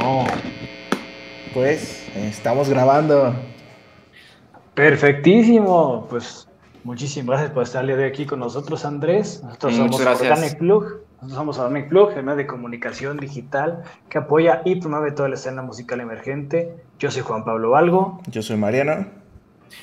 No. Pues estamos grabando. Perfectísimo. Pues muchísimas gracias por estar de aquí con nosotros, Andrés. Nosotros somos Organic Plug. Nosotros somos Organic Plug, el medio de comunicación digital que apoya y promueve toda la escena musical emergente. Yo soy Juan Pablo Valgo. Yo soy Mariano.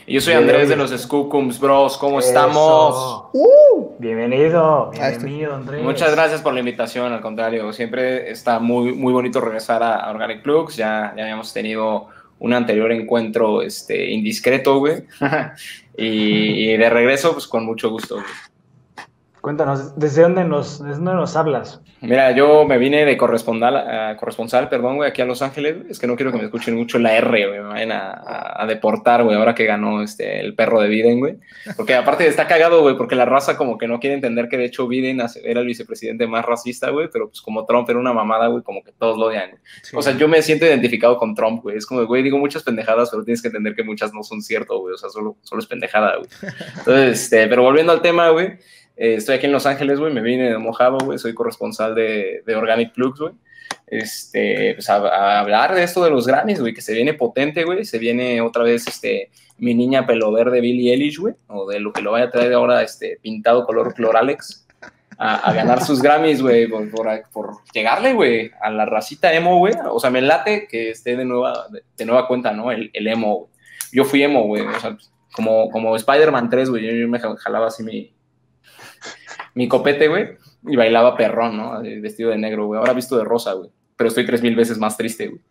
Y yo soy Andrés de los Skookums Bros. ¿Cómo estamos? Uh, bienvenido, bienvenido, Andrés. Muchas gracias por la invitación. Al contrario, siempre está muy, muy bonito regresar a Organic Plugs. Ya, ya habíamos tenido un anterior encuentro este, indiscreto, güey. y, y, de regreso, pues con mucho gusto, güey. Cuéntanos, ¿desde dónde nos, desde dónde nos hablas? Mira, yo me vine de corresponsal, uh, corresponsal, perdón, güey, aquí a Los Ángeles. Es que no quiero que me escuchen mucho la R, güey. Me vayan a, a, deportar, güey, ahora que ganó este, el perro de Biden, güey. Porque aparte está cagado, güey, porque la raza como que no quiere entender que de hecho Biden era el vicepresidente más racista, güey, pero pues como Trump era una mamada, güey, como que todos lo odian. Sí. O sea, yo me siento identificado con Trump, güey. Es como, güey, digo muchas pendejadas, pero tienes que entender que muchas no son ciertas, güey. O sea, solo, solo es pendejada, güey. Entonces, este, pero volviendo al tema, güey. Eh, estoy aquí en Los Ángeles, güey, me vine de güey, soy corresponsal de, de Organic Plugs, güey. Este, pues a, hablar de esto de los Grammys, güey, que se viene potente, güey, se viene otra vez, este, mi niña pelo verde Billie Eilish, güey, o de lo que lo vaya a traer ahora, este, pintado color Cloralex, a, ganar sus Grammys, güey, por, por, llegarle, güey, a la racita emo, güey, o sea, me late que esté de nueva, de nueva cuenta, ¿no? El, el emo, güey. Yo fui emo, güey, o sea, como, como Spider-Man 3, güey, yo, yo me jalaba así mi mi copete, güey, y bailaba perrón, ¿no? Vestido de negro, güey. Ahora visto de rosa, güey. Pero estoy tres mil veces más triste, güey.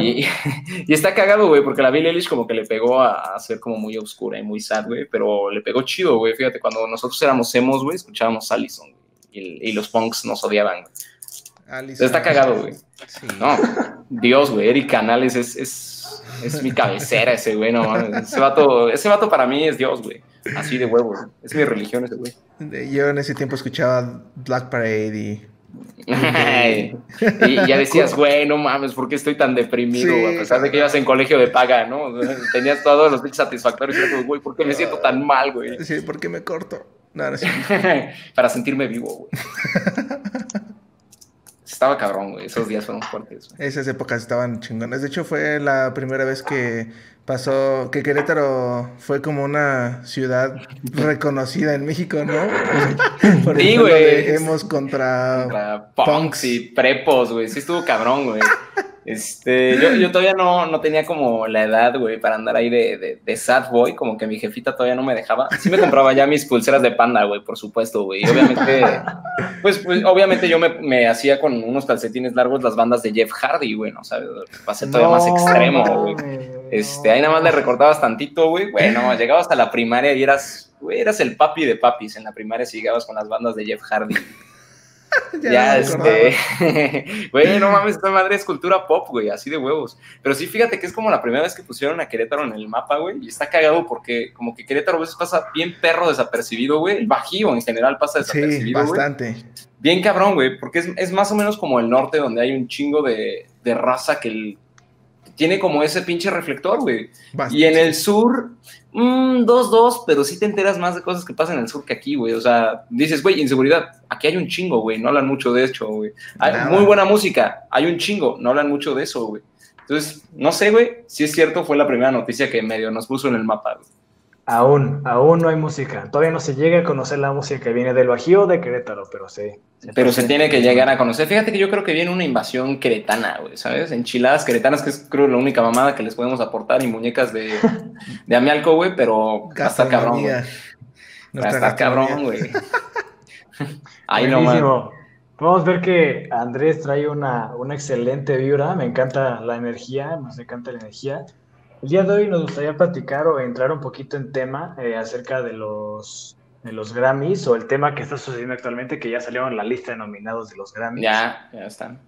Y, y, está cagado, güey, porque la Billie Eilish como que le pegó a, a, ser como muy oscura y muy sad, güey, pero le pegó chido, güey. Fíjate, cuando nosotros éramos emos, güey, escuchábamos Allison, y, y, los punks nos odiaban, güey. Está cagado, güey. Sí. No, Dios, güey, Eric Canales es, es, es mi cabecera ese, güey, no, ese vato, ese vato para mí es Dios, güey. Así de huevo, es mi religión ese güey. Yo en ese tiempo escuchaba Black Parade y. y ya decías, güey, no mames, ¿por qué estoy tan deprimido? Sí, a pesar de que ibas en colegio de paga, ¿no? Tenías todos los bits satisfactorios. Y güey, ¿por qué me siento tan mal, güey? Sí, ¿por qué me corto? No, no, sí. Para sentirme vivo, güey. Estaba cabrón, güey. Esos días fueron fuertes. Güey. Esas épocas estaban chingonas. De hecho, fue la primera vez que pasó que Querétaro fue como una ciudad reconocida en México, ¿no? Por sí, güey. Hemos contra, contra punks, punks y prepos, güey. Sí estuvo cabrón, güey. Este, yo, yo todavía no, no tenía como la edad, güey, para andar ahí de, de, de, sad boy, como que mi jefita todavía no me dejaba. Sí me compraba ya mis pulseras de panda, güey, por supuesto, güey. Obviamente, pues, pues, obviamente yo me, me, hacía con unos calcetines largos las bandas de Jeff Hardy, güey, ¿no? ¿Sabes? Pasé todavía no, más extremo, güey. Este, ahí nada más le recortabas tantito, güey. Bueno, llegabas hasta la primaria y eras, güey, eras el papi de papis en la primaria si llegabas con las bandas de Jeff Hardy. ya, ya este. Güey, no mames, esta madre es cultura pop, güey, así de huevos. Pero sí, fíjate que es como la primera vez que pusieron a Querétaro en el mapa, güey, y está cagado porque como que Querétaro a veces pasa bien perro desapercibido, güey. El Bajío en general pasa desapercibido, Sí, bastante. Wey. Bien cabrón, güey, porque es, es, más o menos como el norte donde hay un chingo de, de raza que el, tiene como ese pinche reflector, güey. Y en el sur, 2-2, mmm, pero sí te enteras más de cosas que pasan en el sur que aquí, güey. O sea, dices, güey, inseguridad, aquí hay un chingo, güey. No hablan mucho de hecho, güey. Hay muy buena música, hay un chingo, no hablan mucho de eso, güey. Entonces, no sé, güey, si es cierto, fue la primera noticia que medio nos puso en el mapa, güey. Aún, aún no hay música. Todavía no se llega a conocer la música que viene del Bajío o de Querétaro, pero sí. Se pero se tiene que llegar a conocer. Fíjate que yo creo que viene una invasión queretana, güey, ¿sabes? Enchiladas queretanas, que es creo la única mamada que les podemos aportar, y muñecas de, de amialco, güey, pero hasta cabrón, güey. Hasta cabrón, güey. Ahí no Vamos a ver que Andrés trae una, una excelente vibra. Me encanta la energía, nos encanta la energía. El día de hoy nos gustaría platicar o entrar un poquito en tema eh, acerca de los, de los Grammys o el tema que está sucediendo actualmente, que ya salieron en la lista de nominados de los Grammys. Ya, ya están.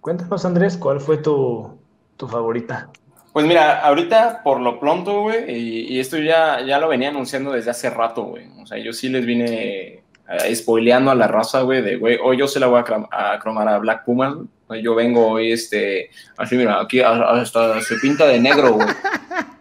Cuéntanos, Andrés, ¿cuál fue tu, tu favorita? Pues mira, ahorita por lo pronto, güey, y, y, esto ya, ya lo venía anunciando desde hace rato, güey. O sea, yo sí les vine uh, spoileando a la raza, güey, de, güey, hoy yo se la voy a, a cromar a Black Pumas, güey. Yo vengo hoy, este, así, mira, aquí hasta se pinta de negro, güey.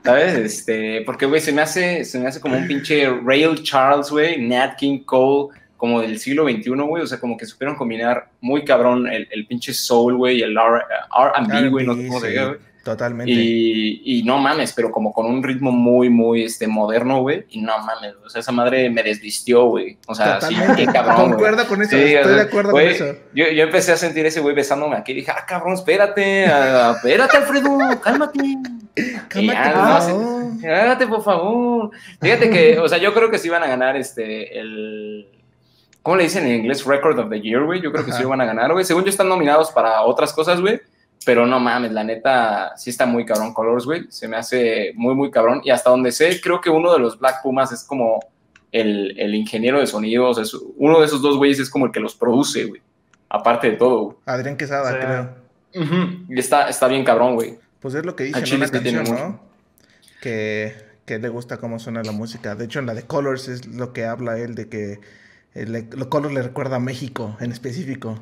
¿Sabes? Este, porque, güey, se me hace, se me hace como un pinche Rail Charles, güey, Nat King Cole, como del siglo XXI, güey, o sea, como que supieron combinar muy cabrón el, el pinche soul, güey, y el R&B, güey, no sé güey. Totalmente. Y, y, no mames, pero como con un ritmo muy, muy este, moderno, güey. Y no mames, o sea, esa madre me desvistió, güey. O sea, sí, qué cabrón. Concuerdo con eso, estoy de acuerdo con eso. Yo, yo, empecé a sentir ese güey besándome aquí y dije, ah, cabrón, espérate, espérate, Alfredo, cálmate. Cálmate, Cálmate, por favor. Fíjate que, o sea, yo creo que sí iban a ganar este, el. ¿Cómo le dicen en inglés? Record of the Year, güey. Yo creo que sí iban a ganar, güey. Según yo, están nominados para otras cosas, güey pero no mames, la neta, sí está muy cabrón Colors, güey. Se me hace muy, muy cabrón. Y hasta donde sé, creo que uno de los Black Pumas es como el, el ingeniero de sonidos. Es, uno de esos dos güeyes es como el que los produce, güey. Aparte de todo. Adrián Quesada, creo. Y está, está bien cabrón, güey. Pues es lo que dice en una canción, ¿no? Que, que, le gusta cómo suena la música. De hecho, en la de Colors es lo que habla él de que el, Colors le recuerda a México en específico.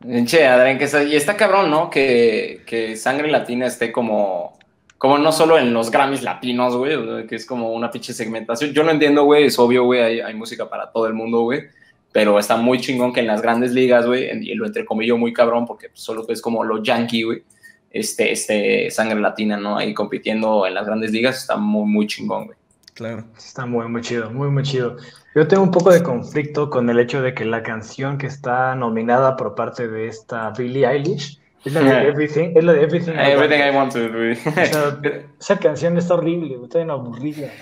Che, Adrián, que está, y está cabrón, ¿no? Que, que, Sangre Latina esté como, como no solo en los Grammys latinos, güey, que es como una pinche segmentación. Yo lo entiendo, güey, es obvio, güey, hay, hay, música para todo el mundo, güey, pero está muy chingón que en las grandes ligas, güey, y lo entrecomillo muy cabrón porque solo es como lo yankee, güey, este, este Sangre Latina, ¿no? Ahí compitiendo en las grandes ligas está muy, muy chingón, güey. Claro. Está muy, muy chido, muy, muy chido. Yo tengo un poco de conflicto con el hecho de que la canción que está nominada por parte de esta Billie Eilish es la de Everything, es la de Everything, I, Want to esa, canción está horrible, está bien aburrida.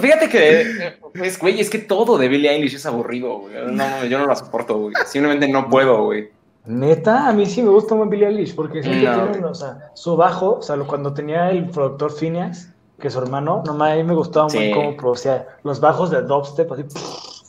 Fíjate que, pues, güey, es que todo de Billie Eilish es aburrido, güey. No, yo no la soporto, güey. Simplemente no puedo, güey. Neta, a mí sí me gusta más Billie Eilish porque siempre tiene, o sea, su bajo, o sea, cuando tenía el productor Phineas, que su hermano, nomás a mí me gustaba muy cómo producía los bajos de dubstep, así,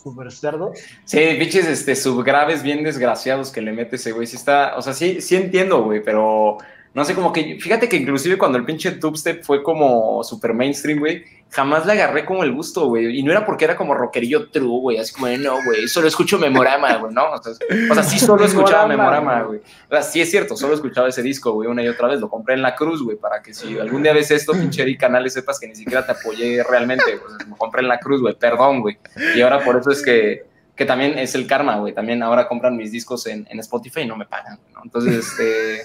súper cerdo. Sí, biches, este, subgraves bien desgraciados que le mete ese güey, sí está, o sea, sí, sí entiendo, güey, pero no sé, como que, fíjate que inclusive cuando el pinche dubstep fue como super mainstream, güey, jamás le agarré como el gusto, güey. Y no era porque era como rockerillo true, güey. Así como, no, güey, solo escucho Memorama, güey, ¿no? O sea, sí solo escuchaba Memorama, güey. O sea, sí es cierto, solo escuchaba ese disco, güey, una y otra vez. Lo compré en la cruz, güey, para que si algún día ves esto, pinche canales, sepas que ni siquiera te apoyé realmente. Pues, lo compré en la cruz, güey, perdón, güey. Y ahora por eso es que que también es el karma, güey. También ahora compran mis discos en, en Spotify y no me pagan, ¿no? Entonces, este.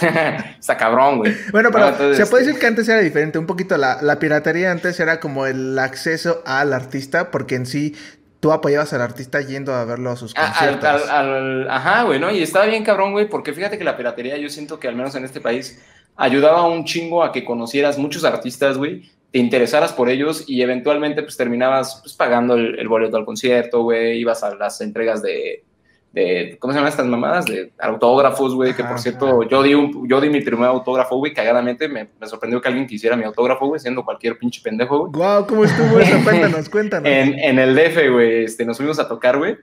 está cabrón, güey. Bueno, pero se puede decir que antes era diferente. Un poquito la, la piratería antes era como el acceso al artista, porque en sí tú apoyabas al artista yendo a verlo a sus conciertos. ajá, güey, ¿no? Y estaba bien cabrón, güey, porque fíjate que la piratería yo siento que al menos en este país ayudaba un chingo a que conocieras muchos artistas, güey, te interesaras por ellos y eventualmente pues terminabas pues, pagando el, boleto al concierto, güey, ibas a las entregas de, de, ¿cómo se llaman estas mamadas? De autógrafos, güey, que por cierto, yo di, un, yo di mi primer autógrafo, güey, cagadamente, me, me, sorprendió que alguien quisiera mi autógrafo, güey, siendo cualquier pinche pendejo, güey. Guau, ¿cómo estuvo eso? Cuéntanos, cuéntanos. en, en el DF, güey, este, nos fuimos a tocar, güey,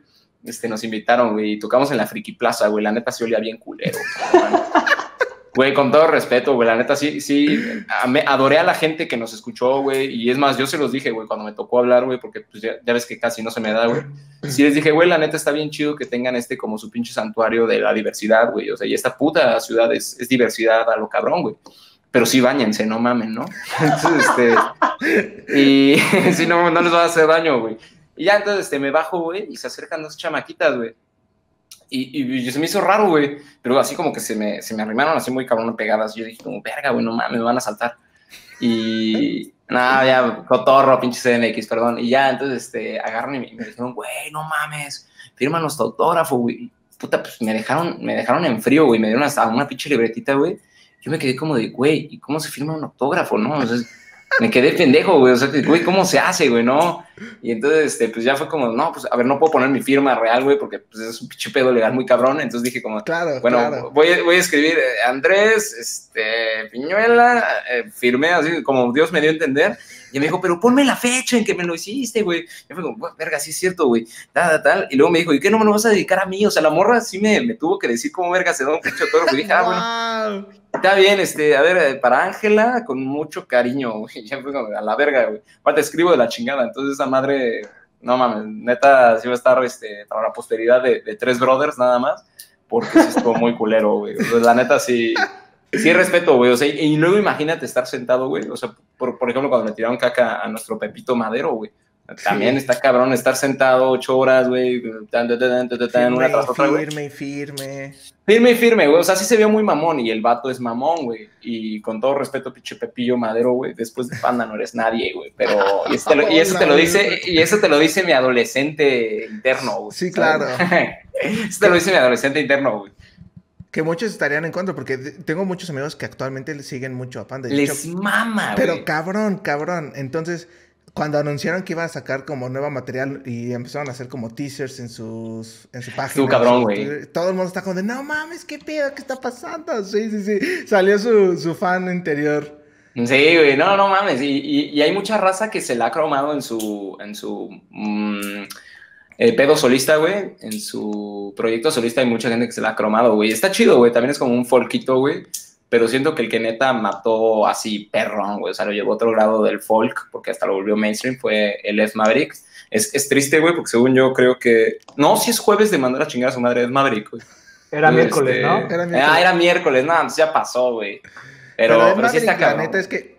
este, nos invitaron, güey, y tocamos en la Friki Plaza, güey, la neta se olía bien culero, Güey, con todo respeto, güey, la neta sí, sí, adoré a la gente que nos escuchó, güey, y es más, yo se los dije, güey, cuando me tocó hablar, güey, porque pues ya, ves que casi no se me da, güey. Sí les dije, güey, la neta está bien chido que tengan este como su pinche santuario de la diversidad, güey, o sea, y esta puta ciudad es, es diversidad a lo cabrón, güey. Pero sí bañense, no mamen, ¿no? Entonces, este, y si no, no les va a hacer daño, güey. Y ya entonces, este, me bajo, güey, y se acercan dos chamaquitas, güey y, y, se me hizo raro, güey. Pero así como que se me, se me arrimaron así muy cabrón pegadas. Yo dije, como, verga, güey, no mames, me van a saltar. Y nada, ya, cotorro, pinche CMX, perdón. Y ya, entonces, este, agarran y me, dijeron, güey, no mames, fírmanos tu autógrafo, güey. Puta, pues me dejaron, me dejaron en frío, güey. Me dieron hasta una pinche libretita, güey. Yo me quedé como de, güey, ¿y cómo se firma un autógrafo, no? Entonces, me quedé pendejo, güey. O sea, güey, ¿cómo se hace, güey? No. Y entonces, este, pues ya fue como, no, pues a ver, no puedo poner mi firma real, güey, porque pues, es un pinche pedo legal muy cabrón. Entonces dije, como, claro, bueno, Voy, voy a escribir eh, Andrés, este, Piñuela, eh, firmé así como Dios me dio a entender. Y me dijo, pero ponme la fecha en que me lo hiciste, güey. Yo fue como, verga, sí es cierto, güey. Tal, tal. Y luego me dijo, ¿y qué no me lo vas a dedicar a mí? O sea, la morra sí me, me tuvo que decir cómo verga se da un pinche toro. Y dije, ah, bueno. Está bien, este, a ver, eh, para Ángela, con mucho cariño, güey. Ya fue a la verga, güey. Aparte, escribo de la chingada. Entonces, esa madre, no mames, neta, sí va a estar, este, para la posteridad de, de tres brothers nada más. Porque sí estuvo muy culero, güey. la neta, sí Sí, respeto, güey. O sea, y luego imagínate estar sentado, güey. O sea, por, por ejemplo, cuando le tiraron caca a nuestro Pepito Madero, güey. También está cabrón estar sentado ocho horas, güey, una tras otra, güey. Firme y firme. Firme y firme, güey. O sea, sí se vio muy mamón y el vato es mamón, güey. Y con todo respeto, pinche Pepillo Madero, güey, después de Panda no eres nadie, güey. Pero, y eso, te lo, y eso te lo dice, y eso te lo dice mi adolescente interno, güey. Sí, claro. eso te lo dice mi adolescente interno, güey. Que muchos estarían en contra, porque tengo muchos amigos que actualmente le siguen mucho a Panda. Les mama, güey. Pero cabrón, cabrón. Entonces, cuando anunciaron que iba a sacar como nuevo material y empezaron a hacer como teasers en sus en su página. Tú cabrón, güey. Todo el mundo está como de, no mames, qué pedo, qué está pasando. Sí, sí, sí. Salió su, su fan interior. Sí, güey, no, no mames. Y, y, hay mucha raza que se la ha cromado en su, en su mm, eh, pedo solista, güey. En su proyecto solista hay mucha gente que se la ha cromado, güey. Está chido, güey. También es como un folkito, güey pero siento que el que neta mató así perrón, güey, o sea, lo llevó a otro grado del folk, porque hasta lo volvió mainstream, fue el F Maverick. Es, es triste, güey, porque según yo creo que... No, si es jueves de mandar a chingar a su madre, es Maverick, güey. Era miércoles, ¿no? Era miércoles. Ah, era miércoles, nada, pues ya pasó, güey. Pero, pero, pero sí está La neta es que...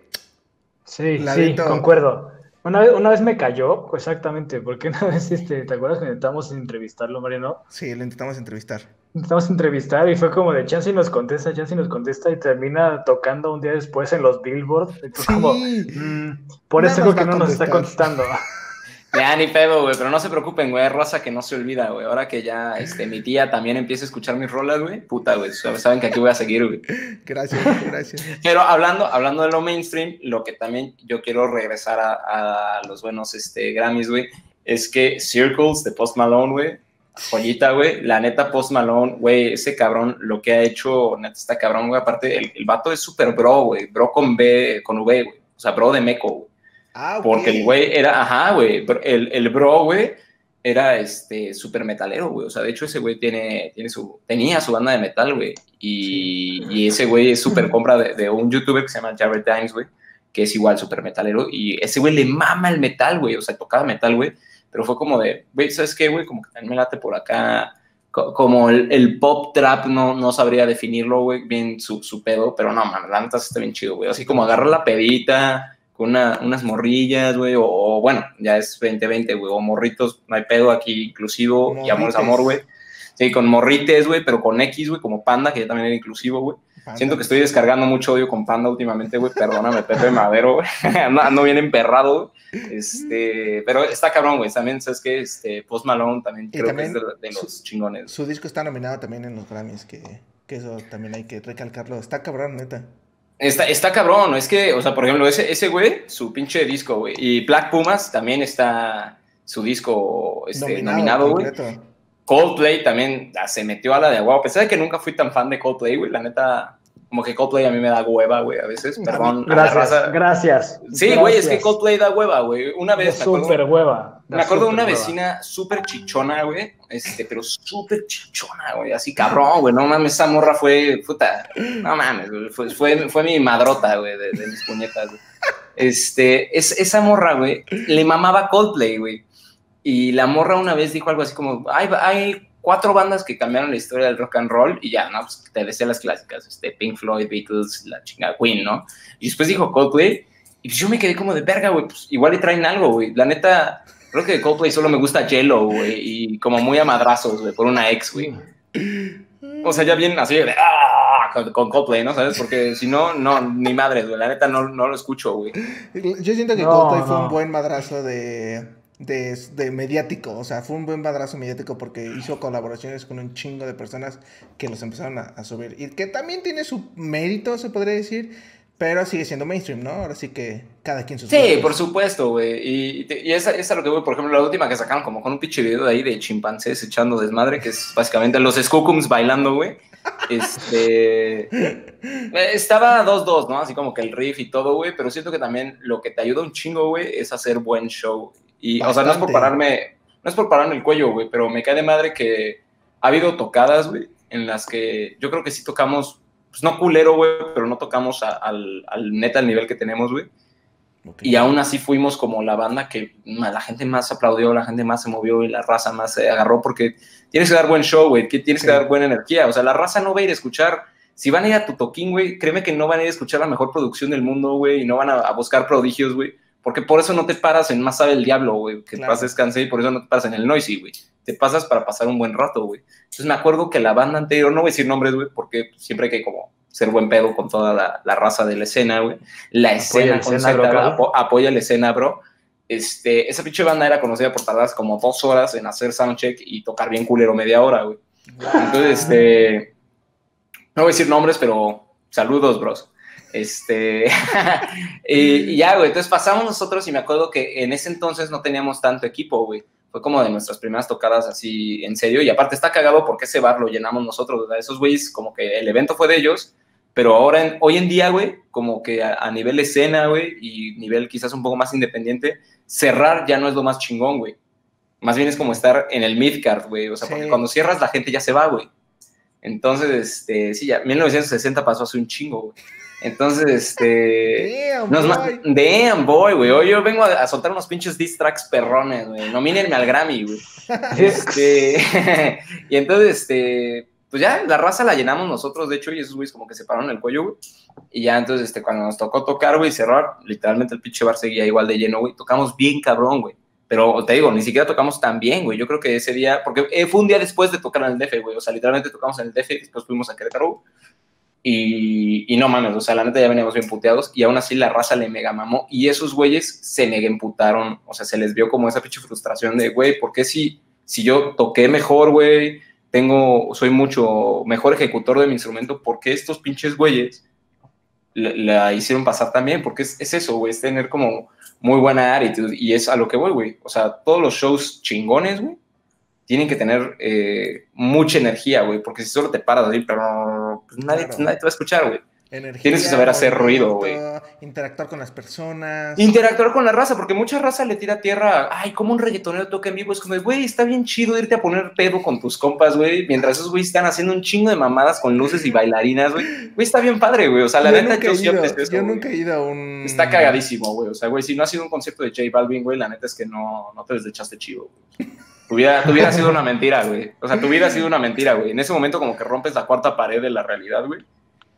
Sí, sí, concuerdo. Una vez, una vez me cayó, exactamente, porque una vez, este, ¿te acuerdas que intentamos entrevistarlo, Mariano? Sí, lo intentamos entrevistar. Intentamos entrevistar y fue como de chance y nos contesta, chance y nos contesta y termina tocando un día después en los billboards. Y sí. como, mm, por eso creo que no nos está contestando. Ya, ni pedo, güey, pero no se preocupen, güey, Rosa que no se olvida, güey. Ahora que ya este, mi tía también empieza a escuchar mis rolas, güey, puta, güey, saben que aquí voy a seguir, güey. Gracias, gracias. Pero hablando, hablando de lo mainstream, lo que también yo quiero regresar a, los buenos este, Grammys, güey, es que Circles de Post Malone, güey, joyita, güey, la neta Post Malone, güey, ese cabrón, lo que ha hecho, neta, está cabrón, güey, aparte, el, el vato es súper bro, güey, bro con B, con V, güey, o sea, bro de meco, güey. Ah, Porque el güey era, ajá, güey, el, el bro, güey, era este súper metalero, güey. O sea, de hecho, ese güey tiene, tiene su, tenía su banda de metal, güey. Y, y, ese güey es súper compra de, de, un youtuber que se llama Jared Dimes, güey, que es igual súper metalero. Y ese güey le mama el metal, güey. O sea, tocaba metal, güey. Pero fue como de, güey, ¿sabes qué, güey? Como que también me late por acá. Como el, el pop trap, no, no sabría definirlo, güey, bien su, su pedo. Pero no, man, la neta está bien chido, güey. Así como agarrar la pedita con unas morrillas, güey, o, bueno, ya es 2020, güey, o morritos, no hay pedo aquí inclusivo, y amor es amor, güey. Sí, con morrites, güey, pero con X, güey, como Panda, que ya también era inclusivo, güey. Siento que estoy descargando mucho odio con Panda últimamente, güey, perdóname, Pepe Madero, güey, ando, bien emperrado, Este, pero está cabrón, güey, también, ¿sabes qué? Este, Post Malone también creo que es de, los chingones. Su disco está nominado también en los Grammys, que, que eso también hay que recalcarlo. Está cabrón, neta. Está, está cabrón, es que, o sea, por ejemplo, ese, ese güey, su pinche disco, güey. Y Black Pumas también está su disco este, nominado, güey. Coldplay también se metió a la de agua. A pesar de que nunca fui tan fan de Coldplay, güey, la neta, como que Coldplay a mí me da hueva, güey, a veces, perdón. Gracias, gracias. Sí, güey, es que Coldplay da hueva, güey. Una vez... Súper hueva. Me acuerdo de una vecina súper chichona, güey, este, pero súper chichona, güey, así cabrón, güey, no mames, esa morra fue, puta, no mames, fue, fue, fue mi madrota, güey, de, de, mis puñetas, güey. Este, es, esa morra, güey, le mamaba Coldplay, güey. Y la morra una vez dijo algo así como, hay, hay cuatro bandas que cambiaron la historia del rock and roll y ya, ¿no? Pues te decía las clásicas, este, Pink Floyd, Beatles, la chingada Queen, ¿no? Y después dijo Coldplay y pues yo me quedé como de verga, güey, pues igual le traen algo, güey. La neta, creo que de Coldplay solo me gusta Jello, güey, y como muy a madrazos, güey, por una ex, güey. O sea, ya bien así de, ¡ah! Con, Coldplay, ¿no? ¿Sabes? Porque si no, no, ni madre, güey. La neta no, no lo escucho, güey. Yo siento que Coldplay fue un buen madrazo de de, mediático, o sea, fue un buen madrazo mediático porque hizo colaboraciones con un chingo de personas que los empezaron a, subir. Y que también tiene su mérito, se podría decir, pero sigue siendo mainstream, ¿no? Ahora sí que cada quien sus Sí, por supuesto, güey. Y, y, esa, es lo que voy, por ejemplo, la última que sacaron como con un pinche video de ahí de chimpancés echando desmadre, que es básicamente los Skookums bailando, güey. Este. estaba 2-2, ¿no? Así como que el riff y todo, güey. Pero siento que también lo que te ayuda un chingo, güey, es hacer buen show. Y, o sea, no es por pararme, no es por pararme el cuello, güey, pero me cae de madre que ha habido tocadas, güey, en las que yo creo que sí tocamos, pues no culero, güey, pero no tocamos al, al neta al nivel que tenemos, güey. Y aún así fuimos como la banda que la gente más aplaudió, la gente más se movió y la raza más se agarró porque tienes que dar buen show, güey, tienes que dar buena energía. O sea, la raza no va a ir a escuchar. Si van a ir a tu toquín, güey, créeme que no van a ir a escuchar la mejor producción del mundo, güey, y no van a, a buscar prodigios, güey Porque por eso no te paras en Más sabe el diablo, güey, que claro. pases descansé y por eso no te paras en el Noisy, güey. Te pasas para pasar un buen rato, güey. Entonces me acuerdo que la banda anterior, no voy a decir nombres, güey, porque siempre hay que como ser buen pedo con toda la, raza de la escena, güey. La escena, apoya la escena, bro. Este, esa pinche banda era conocida por tardar como dos horas en hacer soundcheck y tocar bien culero media hora, güey. Entonces, este, no voy a decir nombres, pero saludos, bros. Este, y, ya, güey, entonces pasamos nosotros y me acuerdo que en ese entonces no teníamos tanto equipo, güey. Fue como de nuestras primeras tocadas así en serio. Y aparte está cagado porque ese bar lo llenamos nosotros, ¿verdad? Esos güeyes, como que el evento fue de ellos, pero ahora, hoy en día, güey, como que a, nivel escena, güey, y nivel quizás un poco más independiente, cerrar ya no es lo más chingón, güey. Más bien es como estar en el midcard, güey. O sea, porque cuando cierras la gente ya se va, güey. Entonces, este, sí, ya, 1960 pasó hace un chingo, güey. Entonces, este. Damn, boy. Damn, boy, güey. Hoy yo vengo a, soltar unos pinches diss tracks perrones, güey. Nomínenme al Grammy, güey. este. y entonces, este. Pues ya la raza la llenamos nosotros, de hecho, y esos güeyes como que se pararon el cuello, güey. Y ya entonces, este, cuando nos tocó tocar, güey, cerrar, literalmente el pinche bar seguía igual de lleno, güey. Tocamos bien cabrón, güey. Pero te digo, ni siquiera tocamos tan bien, güey. Yo creo que ese día, porque eh, fue un día después de tocar en el DF, güey. O sea, literalmente tocamos en el DF y después fuimos a Querétaro. Y, no mames, o sea, la neta ya veníamos bien puteados y aún así la raza le mega mamó y esos güeyes se mega emputaron, o sea, se les vio como esa pinche frustración de, güey, ¿por qué si, si yo toqué mejor, güey, tengo, soy mucho mejor ejecutor de mi instrumento, ¿por qué estos pinches güeyes la, hicieron pasar también? Porque es, es eso, güey, es tener como muy buena attitude y es a lo que voy, güey, o sea, todos los shows chingones, güey, tienen que tener eh, mucha energía, güey, porque si solo te paras ahí, pero pues, nadie, nadie te va a escuchar, güey. Tienes que saber hacer ruido, güey. Interactuar con las personas. Interactuar con la raza, porque mucha raza le tira tierra. Ay, como un reggaetonero toca en vivo. Es como, güey, está bien chido irte a poner pedo con tus compas, güey. Mientras esos güeyes están haciendo un chingo de mamadas con luces y bailarinas, güey. Güey, está bien padre, güey. O sea, la neta, yo, yo nunca he ido a un. Está cagadísimo, güey. O sea, güey, si no ha sido un concierto de J Balvin, güey, la neta es que no, no te desechaste chido, güey. Tu vida, sido una mentira, güey. O sea, tu vida ha sido una mentira, güey. En ese momento como que rompes la cuarta pared de la realidad, güey.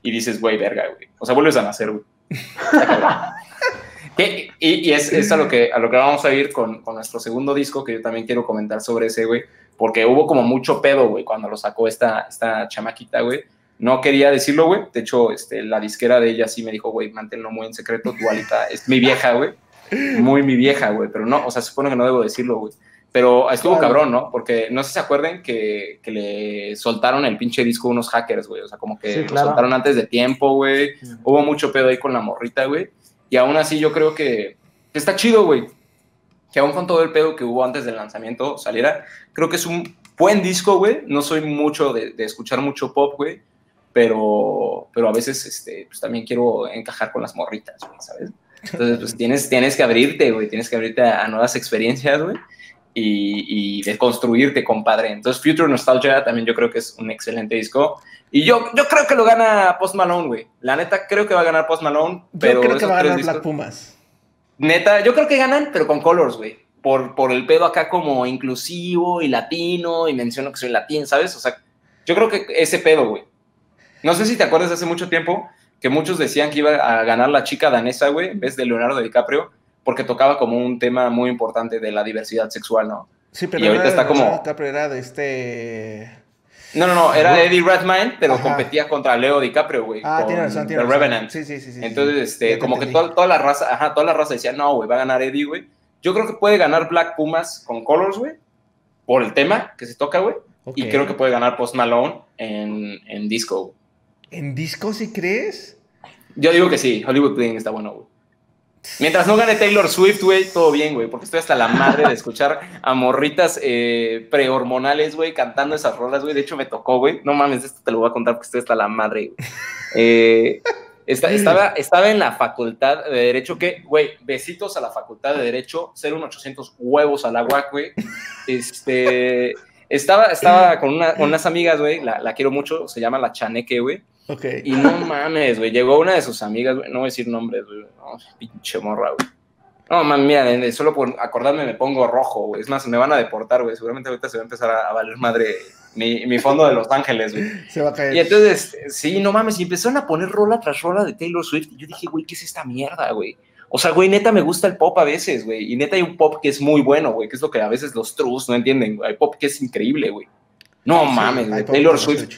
Y dices, güey, verga, güey. O sea, vuelves a nacer, güey. y, es, a, lo que, a lo que vamos a ir con, con, nuestro segundo disco, que yo también quiero comentar sobre ese, güey. Porque hubo como mucho pedo, güey, cuando lo sacó esta, esta chamaquita, güey. No quería decirlo, güey. De hecho, este, la disquera de ella sí me dijo, güey, manténlo muy en secreto. Tu alita es mi vieja, güey. Muy mi vieja, güey. Pero no, o sea, se supone que no debo decirlo, güey. Pero estuvo cabrón, ¿no? Porque no sé si se acuerden que, que, le soltaron el pinche disco unos hackers, güey. O sea, como que lo soltaron antes de tiempo, güey. Hubo mucho pedo ahí con la morrita, güey. Y aún así yo creo que, está chido, güey. Que aún con todo el pedo que hubo antes del lanzamiento saliera, creo que es un buen disco, güey. No soy mucho de, de escuchar mucho pop, güey. Pero, pero a veces este, pues también quiero encajar con las morritas, güey, ¿sabes? Entonces, pues tienes, tienes que abrirte, güey. Tienes que abrirte a nuevas experiencias, güey y, de construirte, compadre. Entonces, Future Nostalgia también yo creo que es un excelente disco. Y yo, yo creo que lo gana Post Malone, güey. La neta, creo que va a ganar Post Malone. Pero yo creo que va a ganar Black Pumas. Neta, yo creo que ganan, pero con colors, güey. Por, por el pedo acá como inclusivo y latino, y menciono que soy latino, ¿sabes? O sea, yo creo que ese pedo, güey. No sé si te acuerdas hace mucho tiempo que muchos decían que iba a ganar la chica danesa, güey, en vez de Leonardo DiCaprio porque tocaba como un tema muy importante de la diversidad sexual, ¿no? Sí, pero y ahorita está como... Era de este... No, no, no, era Eddie Redmayne, pero competía contra Leo DiCaprio, güey. Ah, tiene razón, tiene The Revenant. Sí, sí, sí, sí. Entonces, este, como que toda, la raza, ajá, toda la raza decía, no, güey, va a ganar Eddie, güey. Yo creo que puede ganar Black Pumas con Colors, güey, por el tema que se toca, güey. Y creo que puede ganar Post Malone en, en disco, ¿En disco, si crees? Yo digo que sí, Hollywood Bling está bueno, güey. Mientras no gane Taylor Swift, güey, todo bien, güey, porque estoy hasta la madre de escuchar a morritas eh, prehormonales, güey, cantando esas rolas, güey. De hecho, me tocó, güey. No mames, esto te lo voy a contar porque estoy hasta la madre, güey. Eh, estaba, estaba en la facultad de Derecho, que, güey, besitos a la facultad de Derecho, 01800 huevos al agua, güey. Este, estaba, estaba con, unas amigas, güey, la, la quiero mucho, se llama La Chaneque, güey y no mames, güey. Llegó una de sus amigas, güey. No voy a decir nombres, güey. No, pinche morra, güey. No, man, mira, solo por acordarme me pongo rojo, güey. Es más, me van a deportar, güey. Seguramente ahorita se va a empezar a, valer madre mi, mi, fondo de Los Ángeles, güey. Se va a caer. Y entonces, sí, no mames, y empezaron a poner rola tras rola de Taylor Swift. Y yo dije, güey, ¿qué es esta mierda, güey? O sea, güey, neta me gusta el pop a veces, güey. Y neta hay un pop que es muy bueno, güey, que es lo que a veces los trus no entienden. Hay pop que es increíble, güey. No mames, güey. Taylor Swift.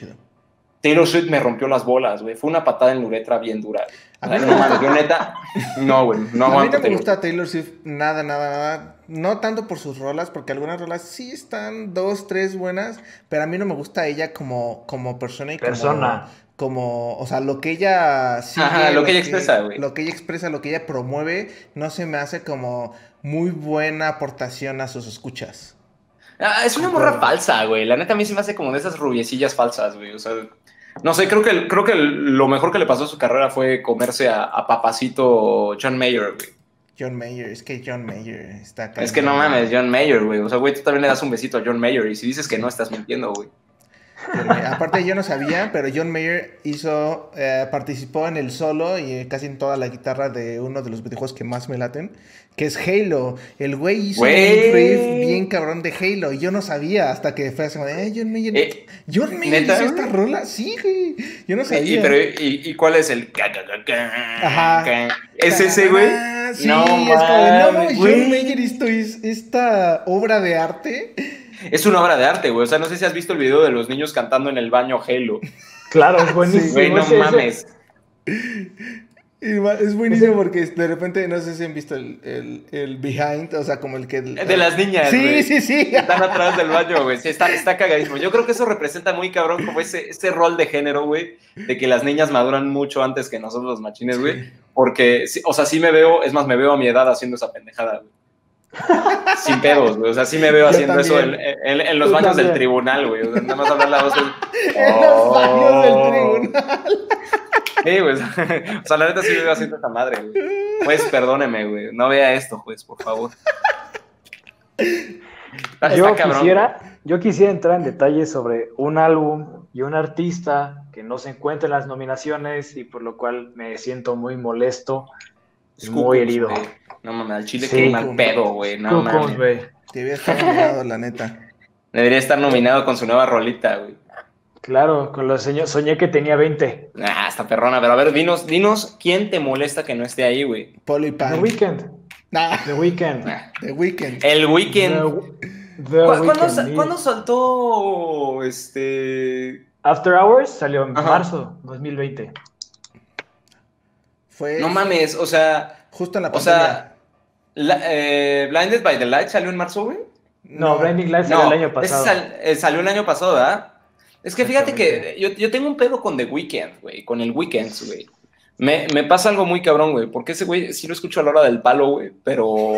Taylor Swift me rompió las bolas, güey. Fue una patada en la uretra bien dura. A mí no, mames, yo neta, no, güey, no A mí no me gusta Taylor Swift nada, nada, nada. No tanto por sus rolas, porque algunas rolas sí están dos, tres buenas, pero a mí no me gusta ella como, como persona y persona. Como, o sea, lo que ella sigue, lo, que ella expresa, güey. Lo que ella expresa, lo que ella promueve, no se me hace como muy buena aportación a sus escuchas. Ah, es una morra falsa, güey. La neta a mí se me hace como de esas rubiecillas falsas, güey. O sea, no sé, creo que, creo que lo mejor que le pasó a su carrera fue comerse a, papacito John Mayer, güey. John Mayer, es que John Mayer está acá. Es que no mames, John Mayer, güey. O sea, güey, tú también le das un besito a John Mayer y si dices que no, estás mintiendo, güey. Aparte yo no sabía, pero John Mayer hizo, eh, participó en el solo y casi en toda la guitarra de uno de los videojuegos que más me laten, que es Halo. El güey hizo un riff bien cabrón de Halo y yo no sabía hasta que fue así, eh, John Mayer. Eh, John Mayer hizo esta rola, sí, güey. Yo no sabía. ¿Y, pero, y, cuál es el? Ajá. ¿Es ese, güey? Sí, no, es como, no, John Mayer hizo esta obra de arte es una obra de arte, güey. O sea, no sé si has visto el video de los niños cantando en el baño Halo. Claro, es buenísimo. Güey, no mames. Es buenísimo porque de repente, no sé si han visto el, el, behind, o sea, como el que... de las niñas, Sí, sí, sí. Están atrás del baño, güey. Sí, está, está cagadísimo. Yo creo que eso representa muy cabrón como ese, ese rol de género, güey, de que las niñas maduran mucho antes que nosotros los machines, güey. Porque, o sea, sí me veo, es más, me veo a mi edad haciendo esa pendejada, güey. Sin pedos, güey. O sea, sí me veo haciendo eso en, los baños del tribunal, güey. O sea, nada más hablar la voz En los baños del tribunal. Sí, güey. O sea, la neta sí me veo haciendo esa madre, güey. Pues perdóneme, güey. No vea esto, pues, por favor. yo, quisiera, yo quisiera entrar en detalles sobre un álbum y un artista que no se encuentra en las nominaciones y por lo cual me siento muy molesto, muy herido. No mames, al chile que mal pedo, güey. No mames. Debería estar nominado, la neta. Debería estar nominado con su nueva rolita, güey. Claro, con los señores, soñé que tenía 20. Ah, está perrona, pero a ver, dinos, dinos quién te molesta que no esté ahí, güey. Polipan. The Weeknd. Nah. The Weeknd. The Weeknd. El Weeknd. ¿Cuándo, saltó este. After Hours salió en marzo 2020. Fue. No mames, o sea. Justo en la pandemia. O sea, eh, Blinded by the Light salió en marzo, güey. No, Blinding Light salió el año pasado. Eh, salió el año pasado, ¿verdad? Es que fíjate que yo, yo, tengo un pedo con The Weeknd, güey, con el Weekends, güey. Me, me, pasa algo muy cabrón, güey, porque ese güey sí lo escucho a la hora del palo, güey, pero...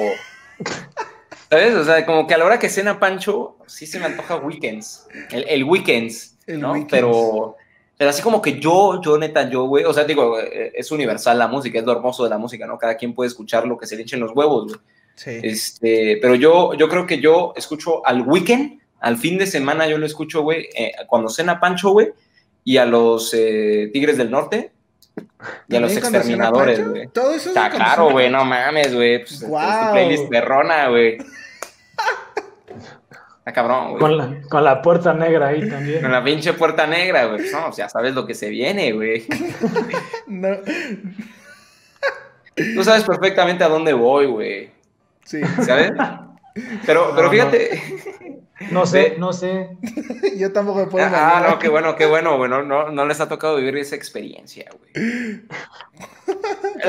¿Sabes? O sea, como que a la hora que cena Pancho, sí se me antoja Weekends. El, el Weekends, ¿no? Pero pero así como que yo, yo neta, yo, güey, o sea, digo, eh, es universal la música, es lo hermoso de la música, ¿no? Cada quien puede escuchar lo que se le echen los huevos, güey. Sí. Este, pero yo, yo creo que yo escucho al weekend, al fin de semana yo lo escucho, güey, eh, cuando cena Pancho, güey, y a los eh, Tigres del Norte, y a los exterminadores, güey. Todo eso Está claro, güey, no mames, güey. Pues, wow. es tu playlist perrona, güey. Cabrón, güey. Con la, con la, puerta negra ahí también. Con la pinche puerta negra, güey. Pues, no, ya sabes lo que se viene, güey. no. Tú sabes perfectamente a dónde voy, güey. Sí. ¿Sabes? Pero, pero fíjate. No, sé, no sé. Yo tampoco me puedo. Ah, no, qué bueno, qué bueno, güey. No, no, les ha tocado vivir esa experiencia, güey.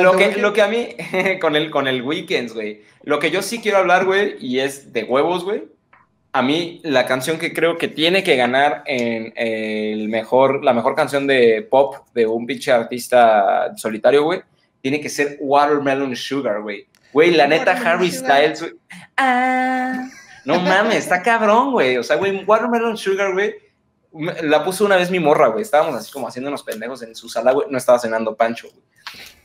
lo, que, lo que a mí, con el, con el Weekends, güey. Lo que yo sí quiero hablar, güey, y es de huevos, güey a mí la canción que creo que tiene que ganar en el mejor, la mejor canción de pop de un pinche artista solitario, güey, tiene que ser Watermelon Sugar, güey. Güey, la neta, Harry Styles, güey. Ah, no mames, está cabrón, güey. O sea, güey, Watermelon Sugar, güey, la puso una vez mi morra, güey. Estábamos así como haciendo unos pendejos en su sala, güey. No estaba cenando Pancho, güey.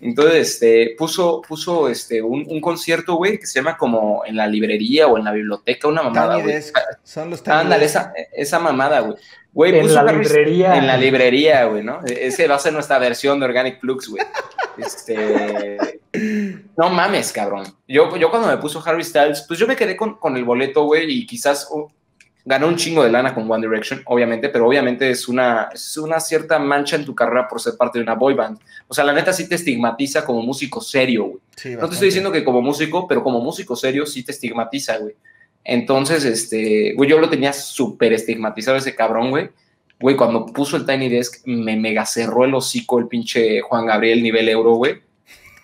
Entonces, este, puso, puso este, un, concierto, güey, que se llama como en la librería o en la biblioteca, una mamada, güey. Son los Ándale, esa, esa mamada, güey. Güey, en la librería. En la librería, güey, ¿no? E, ese va a ser nuestra versión de Organic Flux, güey. Este. No mames, cabrón. Yo, yo cuando me puso Harry Styles, pues yo me quedé con, con el boleto, güey, y quizás ganó un chingo de lana con One Direction, obviamente, pero obviamente es una, es una cierta mancha en tu carrera por ser parte de una boy band. O sea, la neta sí te estigmatiza como músico serio, güey. no te estoy diciendo que como músico, pero como músico serio sí te estigmatiza, güey. Entonces, este, güey, yo lo tenía súper estigmatizado ese cabrón, güey. Güey, cuando puso el Tiny Desk, me mega cerró el hocico el pinche Juan Gabriel nivel euro, güey.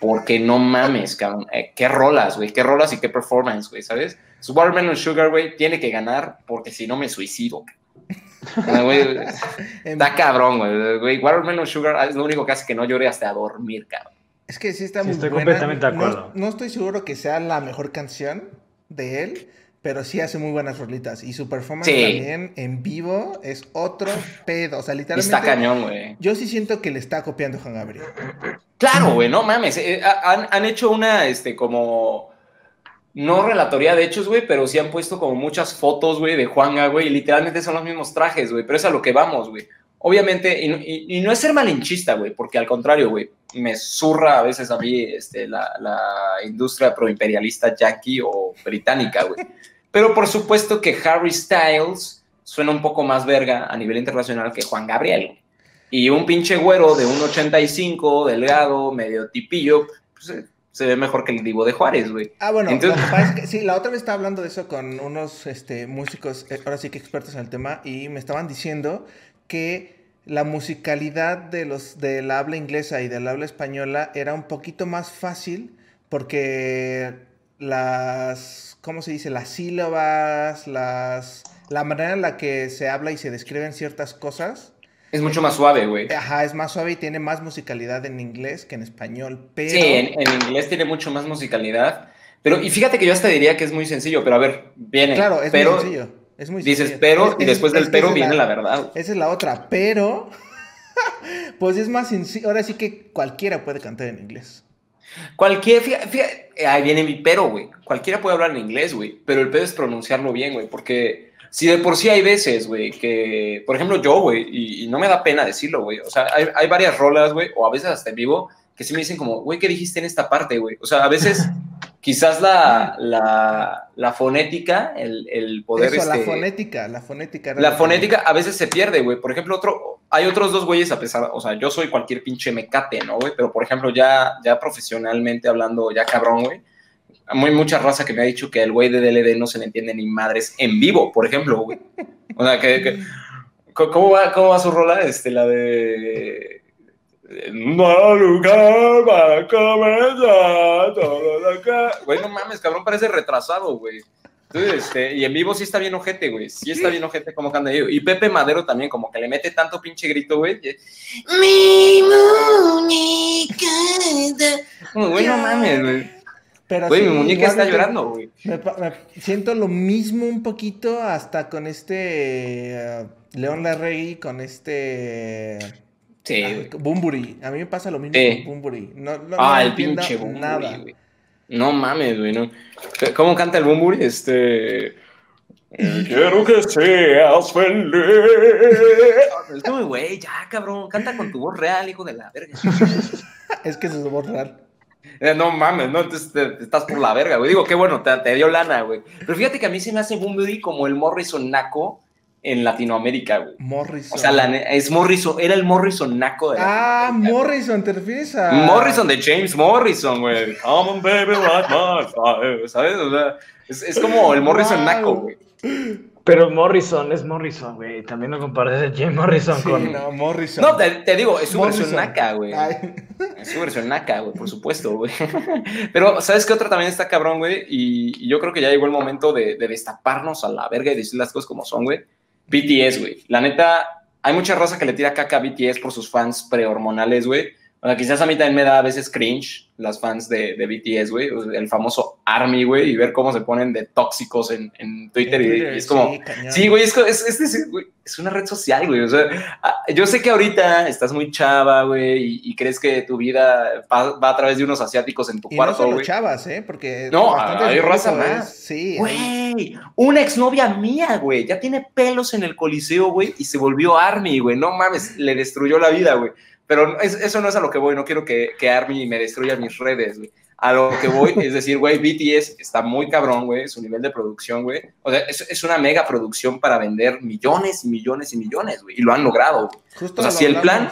Porque no mames, cabrón. Eh, qué rolas, güey. Qué rolas y qué performance, güey, ¿sabes? Su Watermelon Sugar, güey, tiene que ganar porque si no me suicido. está cabrón, güey. Watermelon Sugar es lo único que hace que no llore hasta dormir, cabrón. Es que sí está muy Estoy completamente de acuerdo. No, estoy seguro que sea la mejor canción de él, pero sí hace muy buenas rolitas. Y su performance también en vivo es otro pedo. O sea, literalmente. Está cañón, güey. Yo sí siento que le está copiando Juan Gabriel. Claro, güey, no mames. Eh, han, han, hecho una, este, como no relatoría de hechos, güey, pero sí han puesto como muchas fotos, güey, de Juanga, güey, y literalmente son los mismos trajes, güey, pero es a lo que vamos, güey. Obviamente, y, no es ser malinchista, güey, porque al contrario, güey, me zurra a veces a mí este, la, industria proimperialista yankee o británica, güey. Pero por supuesto que Harry Styles suena un poco más verga a nivel internacional que Juan Gabriel. Y un pinche güero de un 85, delgado, medio tipillo, pues se ve mejor que el Divo de Juárez, güey. Ah, bueno, sí, la otra vez estaba hablando de eso con unos este, músicos, eh, ahora sí que expertos en el tema, y me estaban diciendo que la musicalidad de los del habla inglesa y del habla española era un poquito más fácil porque las, ¿cómo se dice? Las sílabas, las, la manera en la que se habla y se describen ciertas cosas es mucho más suave, güey. Ajá, es más suave y tiene más musicalidad en inglés que en español, pero... Sí, en, inglés tiene mucho más musicalidad. Pero, y fíjate que yo hasta diría que es muy sencillo, pero a ver, viene. Claro, es muy sencillo. Es muy dices pero y después del pero viene la, verdad. Esa es la otra, pero... pues es más sencillo. Ahora sí que cualquiera puede cantar en inglés. Cualquier, fíjate, ahí viene mi pero, güey. Cualquiera puede hablar en inglés, güey. Pero el pedo es pronunciarlo bien, güey. Porque si de por sí hay veces, güey, que, por ejemplo, yo, güey, y, no me da pena decirlo, güey, o sea, hay, hay varias rolas, güey, o a veces hasta en vivo, que sí me dicen como, güey, ¿qué dijiste en esta parte, güey? O sea, a veces quizás la, la, la fonética, el, el poder... Eso, la este, fonética, la fonética. La fonética a veces se pierde, güey. Por ejemplo, otro, hay otros dos güeyes a pesar, o sea, yo soy cualquier pinche mecate, ¿no, güey? Pero, por ejemplo, ya, ya profesionalmente hablando, ya cabrón, güey, muy mucha raza que me ha dicho que el güey de DLD no se le entiende ni madres en vivo, por ejemplo, güey. O sea, que, ¿cómo, va, ¿cómo va su rola? Este, la de... No lugar para comenzar todo acá. Güey, no mames, cabrón, parece retrasado, güey. Entonces, este, y en vivo sí está bien ojete, güey. Sí está bien ojete como canta yo. Y Pepe Madero también, como que le mete tanto pinche grito, güey. Mi muñeca. Güey, no mames, güey. Pero güey, mi muñeca está llorando, güey. siento lo mismo un poquito hasta con este uh, León Larregui, con este... Sí. Bumburi. A mí me pasa lo mismo con Bumburi. No, no, ah, el pinche Bumburi, güey. No mames, güey. No. ¿Cómo canta el Bumburi? Este... Quiero que seas feliz. Es como, güey, ya, cabrón, canta con tu voz real, hijo de la verga. es que es su voz real. Eh, no mames, no, entonces estás por la verga, güey. Digo, qué bueno, te, dio lana, güey. Pero fíjate que a mí se me hace Bumblebee como el Morrison Naco en Latinoamérica, güey. Morrison. O sea, es Morrison, era el Morrison Naco de Ah, Morrison, te refieres a. Morrison de James Morrison, güey. Come on, baby, like my ¿Sabes? O sea, es, como el Morrison Naco, güey. Pero Morrison es Morrison, güey. También no compares a Jim Morrison con. No, Morrison. No, te, digo, es su versión naca, güey. Es su versión naca, güey, por supuesto, güey. Pero, ¿sabes qué otra también está cabrón, güey? Y, yo creo que ya llegó el momento de, destaparnos a la verga y decir las cosas como son, güey. BTS, güey. La neta, hay mucha raza que le tira caca a BTS por sus fans prehormonales, güey. O sea, quizás a mí también me da a veces cringe las fans de, de BTS, güey, el famoso ARMY, güey, y ver cómo se ponen de tóxicos en, en Twitter, y, es como, sí, güey, es, es, es, es, una red social, güey, o sea, ah, yo sé que ahorita estás muy chava, güey, y, crees que tu vida va, a través de unos asiáticos en tu cuarto, no chavas, ¿eh? Porque... No, hay raza más. Sí. Güey, una exnovia mía, güey, ya tiene pelos en el coliseo, güey, y se volvió ARMY, güey, no mames, le destruyó la vida, güey. Pero eso no es a lo que voy, no quiero que, que Army me destruya mis redes, güey. a lo que voy es decir, güey, BTS está muy cabrón, güey, su nivel de producción, güey. O sea, es, es, una mega producción para vender millones y millones y millones, güey. Y lo han logrado, güey. o sea, si el plan...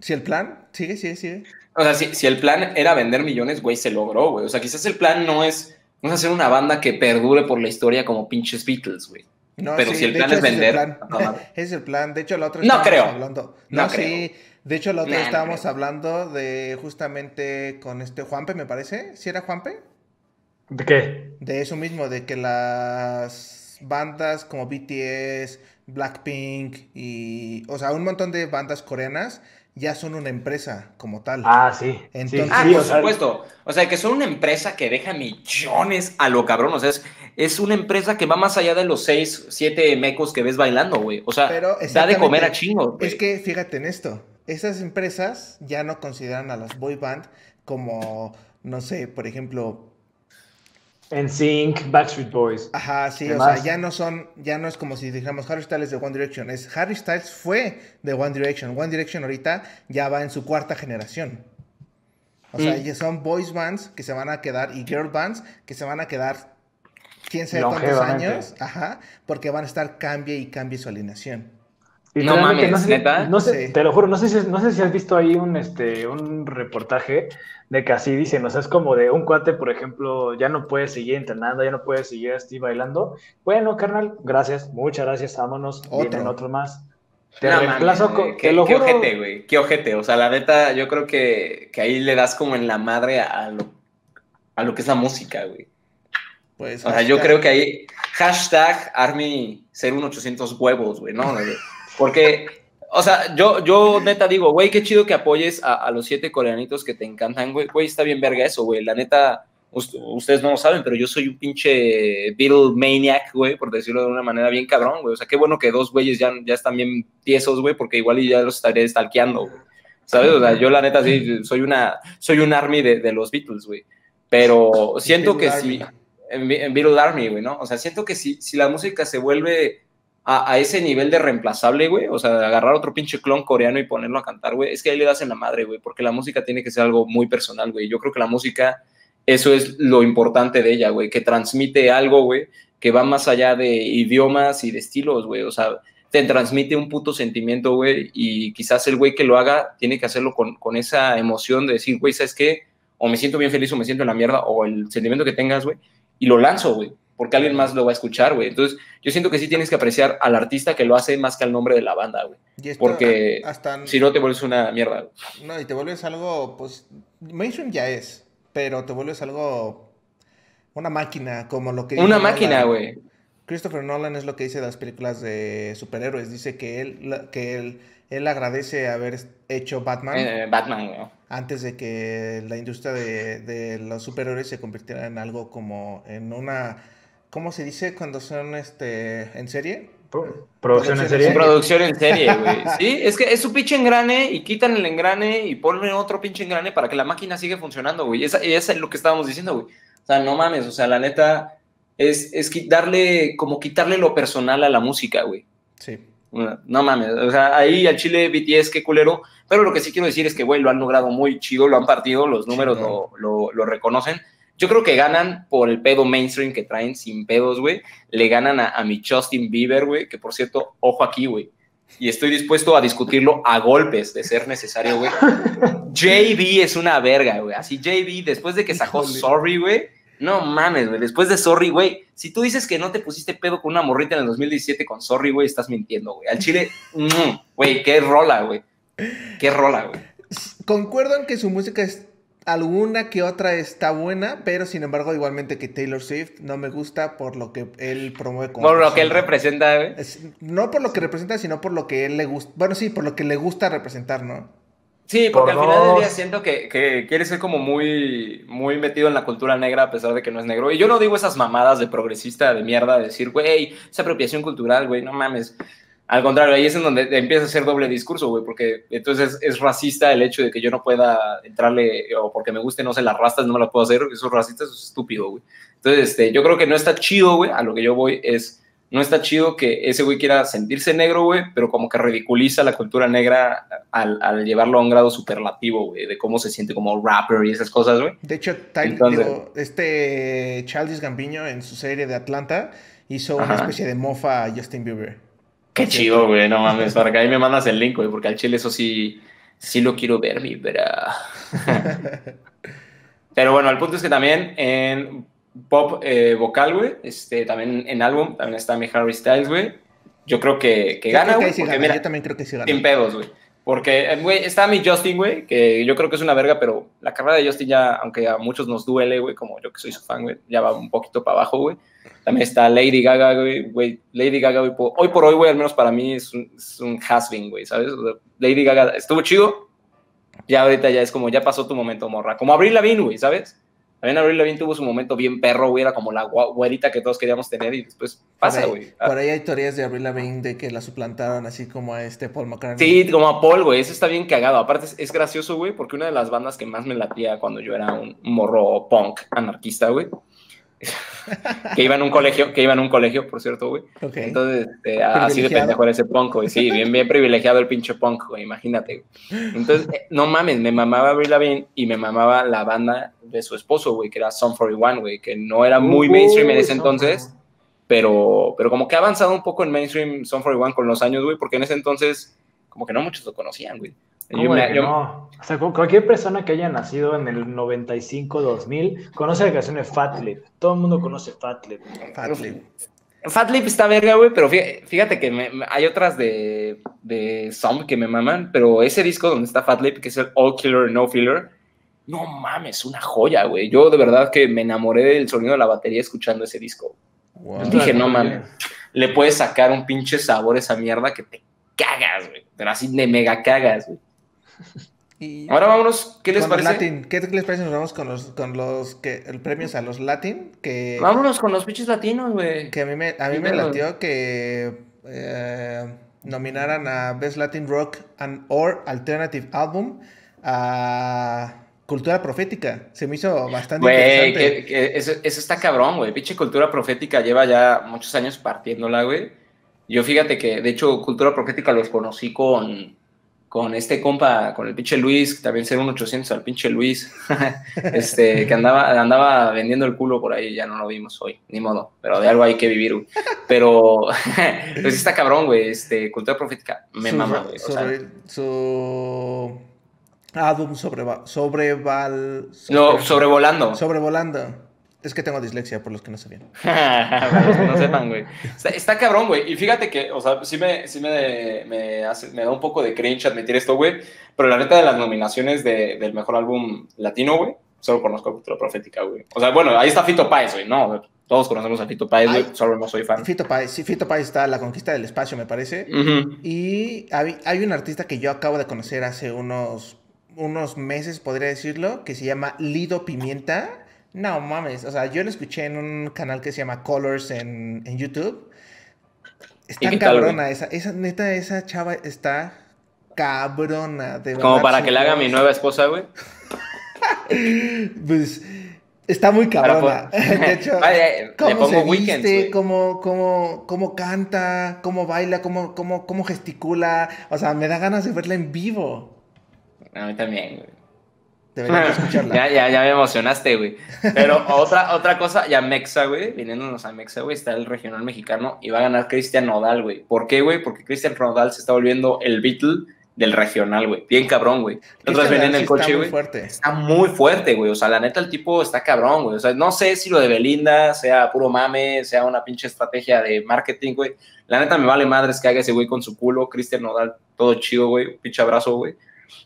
Si el plan, sigue, sigue, sigue. O sea, si, si el plan era vender millones, güey, se logró, güey. O sea, quizás el plan no es, no es hacer una banda que perdure por la historia como pinches Beatles, güey. No, pero si el plan es vender. Es el, plan. De hecho, la otra no creo. Hablando. No, creo. sí. De hecho, la otra estábamos hablando de justamente con este Juanpe, me parece. ¿Sí era Juanpe? ¿De qué? De eso mismo, de que las bandas como BTS, Blackpink y. O sea, un montón de bandas coreanas ya son una empresa como tal. Ah, sí. Entonces, ah, por supuesto. O sea, que son una empresa que deja millones a lo cabrón. O sea, es, es una empresa que va más allá de los seis, siete mecos que ves bailando, güey. O sea, da de comer a chingo. Es que fíjate en esto esas empresas ya no consideran a las boy band como, no sé, por ejemplo... En Sync, Backstreet Boys. Ajá, sí, o sea, ya no son, ya no es como si dijéramos Harry Styles de One Direction, es Harry Styles fue de One Direction. One Direction ahorita ya va en su cuarta generación. O sea, mm. ya son boys bands que se van a quedar y girl bands que se van a quedar quién sabe cuántos años, ajá, porque van a estar cambie y cambie su alineación no mames, no sé, ¿neta? No sé, te lo juro, no sé, si, no sé si has visto ahí un, este, un reportaje de que así dicen, o sea, es como de un cuate, por ejemplo, ya no puede seguir entrenando, ya no puede seguir así bailando. Bueno, carnal, gracias, muchas gracias, vámonos, Otro. vienen otros más. Te reemplazo con... Qué, lo qué ojete, güey, qué ojete. O sea, la neta, yo creo que, que ahí le das como en la madre a lo, a lo que es la música, güey. Pues, o sea, yo creo que ahí, hashtag Army 01800 huevos, güey, ¿no? Porque, o sea, yo, yo neta digo, güey, qué chido que apoyes a, los siete coreanitos que te encantan, güey. Güey, está bien verga eso, güey. La neta, ustedes no lo saben, pero yo soy un pinche Beatle maniac, güey, por decirlo de una manera bien cabrón, güey. O sea, qué bueno que dos güeyes ya, ya están bien tiesos, güey, porque igual ya los estaré stalkeando, güey. ¿Sabes? O sea, yo la neta sí, soy una, soy un army de, de los Beatles, güey. Pero siento que sí, en, en Beatle Army, güey, ¿no? O sea, siento que si, si la música se vuelve a, ese nivel de reemplazable, güey, o sea, agarrar otro pinche clon coreano y ponerlo a cantar, güey, es que ahí le das en la madre, güey, porque la música tiene que ser algo muy personal, güey. Yo creo que la música, eso es lo importante de ella, güey, que transmite algo, güey, que va más allá de idiomas y de estilos, güey, o sea, te transmite un puto sentimiento, güey, y quizás el güey que lo haga tiene que hacerlo con, con esa emoción de decir, güey, ¿sabes qué? O me siento bien feliz o me siento en la mierda, o el sentimiento que tengas, güey, y lo lanzo, güey porque alguien más lo va a escuchar, güey. Entonces, yo siento que sí tienes que apreciar al artista que lo hace más que al nombre de la banda, güey. Porque si no te vuelves una mierda. No, y te vuelves algo, pues, mainstream ya es, pero te vuelves algo, una máquina, como lo que... Una máquina, güey. Christopher Nolan es lo que dice de las películas de superhéroes. Dice que él, que él, él agradece haber hecho Batman. Eh, Batman, güey. Antes de que la industria de, de los superhéroes se convirtiera en algo como en una ¿Cómo se dice cuando son este en serie? ¿Producción en serie? Producción en serie, güey. Sí, es que es su pinche engrane y quitan el engrane y ponen otro pinche engrane para que la máquina siga funcionando, güey. Esa, esa es lo que estábamos diciendo, güey. O sea, no mames, o sea, la neta es, es darle, como quitarle lo personal a la música, güey. Sí. No mames, o sea, ahí al Chile BTS, qué culero. Pero lo que sí quiero decir es que, güey, lo han logrado muy chido, lo han partido, los números lo, lo, lo reconocen. Yo creo que ganan por el pedo mainstream que traen sin pedos, güey. Le ganan a, mi Justin Bieber, güey, que por cierto, ojo aquí, güey. Y estoy dispuesto a discutirlo a golpes de ser necesario, güey. JB es una verga, güey. Así JB, después de que sacó Sorry, güey. No mames, güey. Después de Sorry, güey. Si tú dices que no te pusiste pedo con una morrita en el 2017 con Sorry, güey, estás mintiendo, güey. Al chile, mm, güey, qué rola, güey. Qué rola, güey. Concuerdo en que su música es alguna que otra está buena, pero sin embargo, igualmente que Taylor Swift no me gusta por lo que él promueve como. Por lo que él representa, güey. no por lo que representa, sino por lo que él le gusta. Bueno, sí, por lo que le gusta representar, ¿no? Sí, porque al final del día siento que, que, quiere ser como muy, muy metido en la cultura negra a pesar de que no es negro. Y yo no digo esas mamadas de progresista de mierda, de decir, güey, esa apropiación cultural, güey, no mames. Al contrario, ahí es en donde empieza a ser doble discurso, güey, porque entonces es, racista el hecho de que yo no pueda entrarle, o porque me guste, no sé, las rastas, no me las puedo hacer, eso es racista, eso es estúpido, güey. Entonces, este, yo creo que no está chido, güey, a lo que yo voy es no está chido que ese güey quiera sentirse negro, güey, pero como que ridiculiza la cultura negra al, llevarlo a un grado superlativo, güey, de cómo se siente como rapper y esas cosas, güey. De hecho, Tyler, este Charles Gambino en su serie de Atlanta hizo una especie de mofa a Justin Bieber. Qué chido, güey, no mames, para que ahí me mandas el link, güey, porque al chile eso sí, sí lo quiero ver, mi bra. Pero bueno, el punto es que también en pop eh, vocal, güey. Este, también en álbum, también está mi Harry Styles, güey. Yo creo que, que gana, güey. yo también creo que sí gana. Sin pedos, güey. Porque, eh, güey, está mi Justin, güey, que yo creo que es una verga, pero la carrera de Justin ya, aunque a muchos nos duele, güey, como yo que soy su fan, güey, ya va un poquito para abajo, güey. También está Lady Gaga, güey, Lady Gaga, güey, hoy por hoy, güey, al menos para mí es un, es un has-been, güey, ¿sabes? Lady Gaga estuvo chido, ya ahorita ya es como, ya pasó tu momento, morra. Como Abril Lavigne, güey, ¿sabes? También Avril Lavigne tuvo su momento bien perro, güey, era como la güerita que todos queríamos tener y después pasa, güey. Por, ahí hay teorías de Avril Lavigne de que la suplantaron así como a este Paul McCartney. Sí, como a Paul, güey, eso está bien cagado. Aparte es, gracioso, güey, porque una de las bandas que más me latía cuando yo era un morro punk anarquista, güey, que iba en un colegio, que iba en un colegio, por cierto, güey. Entonces, este, así de pendejo era ese punk, güey. Sí, bien, bien privilegiado el pinche punk, güey, imagínate. Entonces, eh, no mames, me mamaba Avril Lavigne y me mamaba la banda de su esposo, güey, que era Sum 41, güey, que no era muy mainstream en ese entonces, pero, pero como que ha avanzado un poco en mainstream Sum 41 con los años, güey, porque en ese entonces como que no muchos lo conocían, güey. No? O sea, cualquier persona que haya nacido en el 95, 2000, conoce la canción de Fatlip. Todo el mundo conoce Fatlip. Fatlip. Fatlip está verga, güey, pero fíjate que hay otras de, de que me maman, pero ese disco donde está Fatlip, que es el All Killer No Filler, no mames, una joya, güey. Yo de verdad que me enamoré del sonido de la batería escuchando ese disco. Dije, no mames, le puedes sacar un pinche sabor a esa mierda que te cagas, güey. Pero así de mega cagas, güey. Ahora vámonos, ¿qué les parece? Latin. ¿Qué les parece? Nos vamos con los, con los que, el premios a los Latin. Que, vámonos con los pinches latinos, güey. Que a mí me, a mí me latió que eh, nominaran a Best Latin Rock and or Alternative Album a Cultura Profética. Se me hizo bastante interesante. Que, eso, eso, está cabrón, güey. Pinche Cultura Profética lleva ya muchos años partiéndola, güey. Yo fíjate que, de hecho, Cultura Profética los conocí con, con este compa, con el pinche Luis, que también será un 800 al pinche Luis, este, que andaba, andaba vendiendo el culo por ahí, ya no lo vimos hoy, ni modo, pero de algo hay que vivir, güey. Pero, pues está cabrón, güey, este, Cultura Profética, me mama, güey. Sobre, su álbum sobre, sobreval, no, sobrevolando. Sobrevolando. Es que tengo dislexia, por los que no sabían. para los que no sepan, güey. Está, cabrón, güey. Y fíjate que, o sea, sí me, sí me, me, hace, me da un poco de cringe admitir esto, güey. Pero la neta de las nominaciones de, del mejor álbum latino, güey, solo conozco Cultura Profética, güey. O sea, bueno, ahí está Fito Páez, güey, ¿no? Todos conocemos a Fito Páez, güey, solo no soy fan. Fito Páez, sí, Fito Páez está La Conquista del Espacio, me parece. Y hay, hay un artista que yo acabo de conocer hace unos, unos meses, podría decirlo, que se llama Lido Pimienta no mames, o sea, yo lo escuché en un canal que se llama Colors en, en YouTube. Está cabrona, esa, esa, neta, esa chava está cabrona. De Como para que le haga mi nueva esposa, güey. pues está muy cabrona. de hecho, cómo se viste, cómo, cómo, cómo, canta, cómo baila, cómo, cómo, cómo gesticula. O sea, me da ganas de verla en vivo. A mí también, güey. Debería escucharla. ya, ya, ya me emocionaste, güey. Pero otra, otra cosa, ya Mexa, güey, viniéndonos a Mexa, güey, está el regional mexicano y va a ganar Cristian Nodal, güey. ¿Por qué, güey? Porque Cristian Nodal se está volviendo el Beatle del regional, güey. Bien cabrón, güey. Otras ven en el coche, güey. Está muy fuerte, güey. O sea, la neta, el tipo está cabrón, güey. O sea, no sé si lo de Belinda sea puro mame, sea una pinche estrategia de marketing, güey. La neta me vale madres que haga ese güey con su culo. Cristian Nodal, todo chido, güey. Pinche abrazo, güey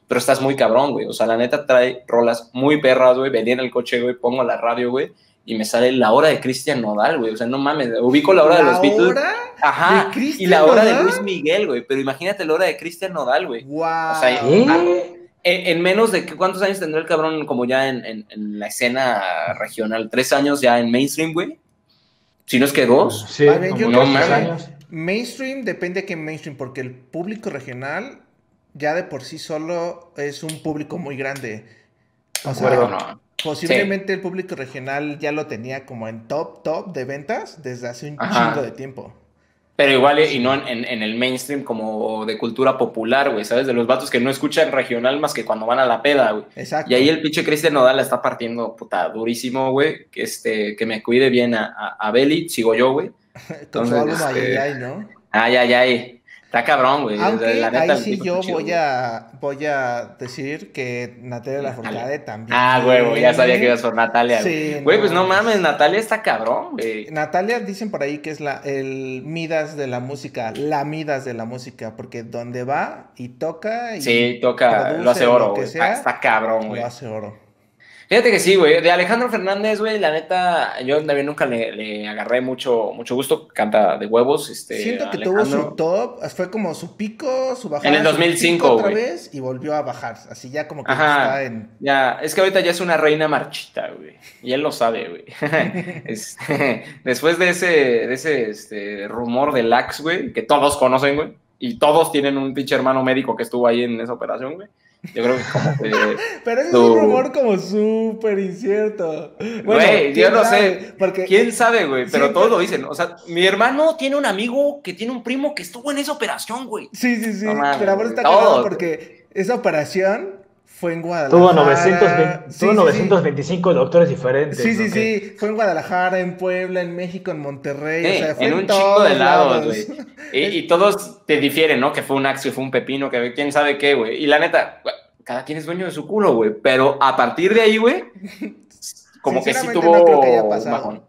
pero estás muy cabrón, güey. O sea, la neta trae rolas muy perras, güey. Venía en el coche, güey, pongo la radio, güey, y me sale la hora de Cristian Nodal, güey. O sea, no mames, ubico la hora de los Beatles. Hora Ajá. y la hora de Luis Miguel, güey. Pero imagínate la hora de Cristian Nodal, güey. Wow. O sea, en, menos de cuántos años tendrá el cabrón como ya en, la escena regional, tres años ya en mainstream, güey. Si no es que dos. Sí, no mames. Mainstream depende de qué mainstream, porque el público regional ya de por sí solo es un público muy grande. O sea, posiblemente el público regional ya lo tenía como en top, top de ventas desde hace un chingo de tiempo. pero igual y no en, en, el mainstream como de cultura popular, güey, ¿sabes? De los vatos que no escuchan regional más que cuando van a la peda, güey. Exacto. Y ahí el pinche Cristian Nodal la está partiendo, puta, durísimo, güey. Que, este, que me cuide bien a, a, a Belly, sigo yo, güey. Con su álbum este... ¿no? Ay, ay, ay. Está cabrón, güey. Aunque ahí sí yo voy a, voy a decir que Natalia Lafourcade también. Ah, güey, ya sabía que ibas por Natalia. Sí, güey, pues no mames, Natalia está cabrón, güey. Natalia dicen por ahí que es la, el Midas de la música, la Midas de la música, porque donde va y toca y Sí, toca, lo hace oro, güey. Está cabrón, güey. Lo hace oro. Fíjate que sí, güey. De Alejandro Fernández, güey, la neta, yo también nunca le, agarré mucho, mucho gusto. Canta de huevos. Este, Siento que tuvo su top, fue como su pico, su bajada. En el 2005, otra vez y volvió a bajar. Así ya como que está en. Ya, es que ahorita ya es una reina marchita, güey. Y él lo sabe, güey. Este, después de ese, de ese este, rumor del Axe, güey, que todos conocen, güey. Y todos tienen un pinche hermano médico que estuvo ahí en esa operación, güey yo creo que como que. Pero ese es un rumor como súper incierto. Güey, yo no sé. Porque... ¿Quién sabe, güey? Pero todos lo dicen. O sea, mi hermano tiene un amigo que tiene un primo que estuvo en esa operación, güey. Sí, sí, sí. pero ahora está claro porque esa operación fue en Guadalajara. Tuvo, 920, tuvo 925 doctores diferentes. Sí, sí, sí. Fue en Guadalajara, en Puebla, en México, en Monterrey. o sea, fue en, un chingo de lados, güey. Y, todos te difieren, ¿no? Que fue un axio, fue un pepino, que quién sabe qué, güey. Y la neta, cada quien es dueño de su culo, güey. Pero a partir de ahí, güey, como que sí tuvo no bajón.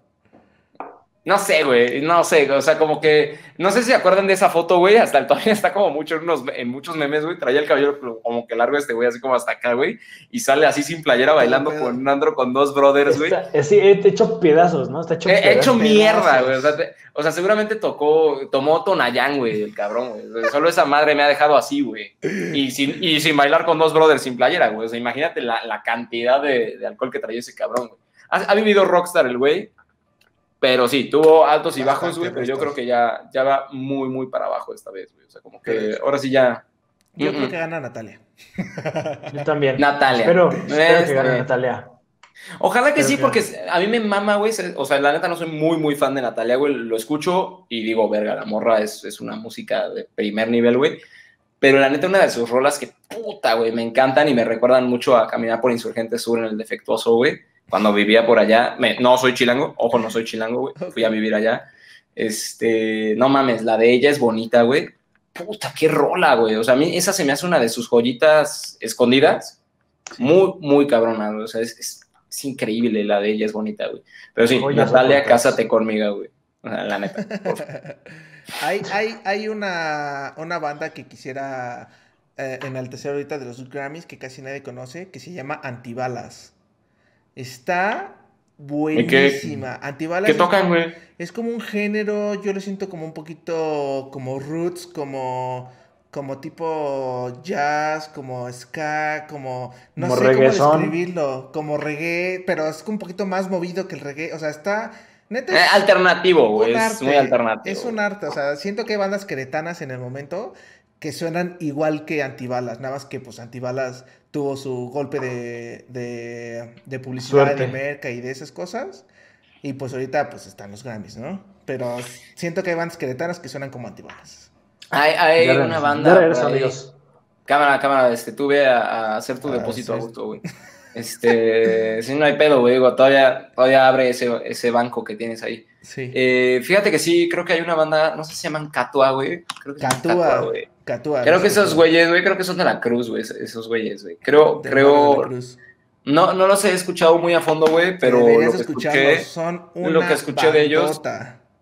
No sé, güey, no sé, o sea, como que, no sé si se acuerdan de esa foto, güey, hasta el todavía está como mucho en, unos, en muchos memes, güey, traía el cabello como que largo este güey, así como hasta acá, güey, y sale así sin playera bailando con un andro con dos brothers, güey. Sí, hecho pedazos, ¿no? Está hecho He hecho mierda, güey, o sea, seguramente tocó, tomó Tonayán, güey, el cabrón, güey, solo esa madre me ha dejado así, güey, y sin, y sin bailar con dos brothers sin playera, güey, o sea, imagínate la, la cantidad de, de, alcohol que traía ese cabrón, güey. Ha, ha vivido rockstar el güey, pero sí, tuvo altos y bajos, güey, pero yo creo que ya, ya va muy, muy para abajo esta vez, güey. O sea, como que ahora sí ya. Yo creo que gana Natalia. yo también. Natalia. Pero espero que gane Natalia. Ojalá que sí, porque a mí me mama, güey. O sea, la neta no soy muy, muy fan de Natalia, güey. Lo escucho y digo, verga, la morra es, es una música de primer nivel, güey. Pero la neta, una de sus rolas que puta, güey, me encantan y me recuerdan mucho a caminar por Insurgente Sur en el defectuoso, güey cuando vivía por allá, no soy chilango, ojo, no soy chilango, güey, fui a vivir allá. Este, no mames, la de ella es bonita, güey. Puta, qué rola, güey. O sea, a mí esa se me hace una de sus joyitas escondidas. Muy, muy cabrona, güey. O sea, es, increíble la de ella, es bonita, güey. Pero sí, Natalia, cásate conmigo, güey. O sea, la neta. hay, hay, hay una, una banda que quisiera eh, enaltecer ahorita de los Grammys que casi nadie conoce, que se llama Antibalas. Está buenísima. Antibalas. ¿Qué tocan, güey? Es como un género, yo lo siento como un poquito como roots, como como tipo jazz, como ska, como no sé cómo describirlo, como reggae, pero es un poquito más movido que el reggae, o sea, está neta eh, alternativo, güey, es muy alternativo. Es un arte, o sea, siento que hay bandas queretanas en el momento que suenan igual que Antibalas, nada más que pues Antibalas tuvo su golpe de, de, de publicidad de merca y de esas cosas. Y pues ahorita pues están los Grammys, ¿no? Pero siento que hay bandas queretanas que suenan como Antibalas. Hay, hay una banda. Cámara, cámara, este, tú ve a, hacer tu ah, depósito a gusto, güey. Este, si no hay pedo, güey, digo, todavía, todavía abre ese, ese banco que tienes ahí. Sí. Eh, fíjate que sí, creo que hay una banda, no sé si se llaman Catua, güey. Creo que Catua, güey. Creo que esos güeyes, güey, creo que son de la Cruz, güey, esos güeyes, güey. Creo, creo. No, no los he escuchado muy a fondo, güey, pero lo que escuché, son lo que escuché de ellos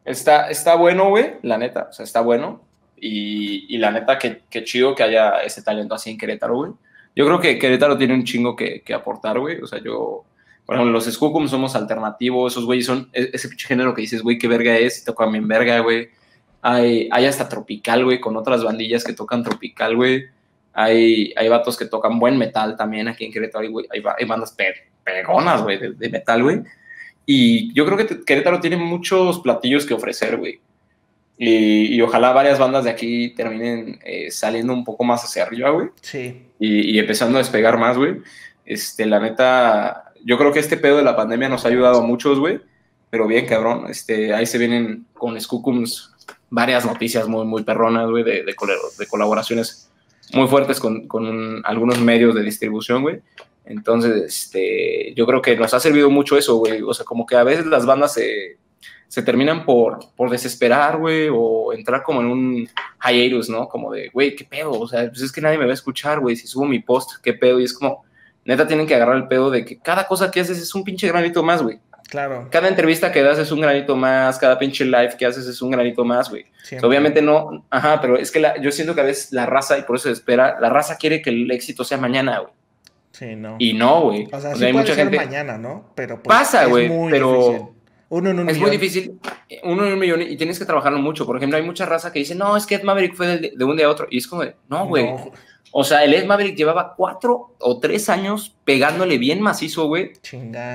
está, está bueno, güey, la neta, o sea, está bueno. Y, y la neta, que, que, chido que haya ese talento así en Querétaro, güey. Yo creo que Querétaro tiene un chingo que, que aportar, güey. O sea, yo, por ejemplo, los Skukum somos alternativos, esos güeyes son e, ese género que dices, güey, qué verga es, tocan bien verga, güey. Hay, hay hasta tropical, güey, con otras bandillas que tocan tropical, güey. Hay, hay vatos que tocan buen metal también aquí en Querétaro, güey. Hay, hay, bandas pegonas, güey, de, metal, güey. Y yo creo que Querétaro tiene muchos platillos que ofrecer, güey. Y, y, ojalá varias bandas de aquí terminen eh, saliendo un poco más hacia arriba, güey. Sí. Y, y, empezando a despegar más, güey. Este, la neta, yo creo que este pedo de la pandemia nos ha ayudado a muchos, güey. Pero bien, cabrón. Este, ahí se vienen con Skookums varias noticias muy, muy perronas, güey, de, de, colaboraciones muy fuertes con, con algunos medios de distribución, güey. Entonces, este, yo creo que nos ha servido mucho eso, güey. O sea, como que a veces las bandas se, se terminan por, por desesperar, güey, o entrar como en un hiatus, ¿no? Como de, güey, ¿qué pedo? O sea, pues es que nadie me va a escuchar, güey, si subo mi post, ¿qué pedo? Y es como, neta, tienen que agarrar el pedo de que cada cosa que haces es un pinche granito más, güey. Claro. Cada entrevista que das es un granito más, cada pinche live que haces es un granito más, güey. obviamente no, ajá, pero es que la, yo siento que a veces la raza, y por eso espera, la raza quiere que el éxito sea mañana, güey. Sí, no. Y no, güey. O sea, hay mucha gente. mañana, ¿no? Pero pues, pasa, güey, pero uno en un es muy difícil, uno en un millón y tienes que trabajarlo mucho. Por ejemplo, hay mucha raza que dice, no, es que Ed Maverick fue de, un día a otro. Y es como, no, güey. O sea, el Ed Maverick llevaba cuatro o tres años pegándole bien macizo, güey.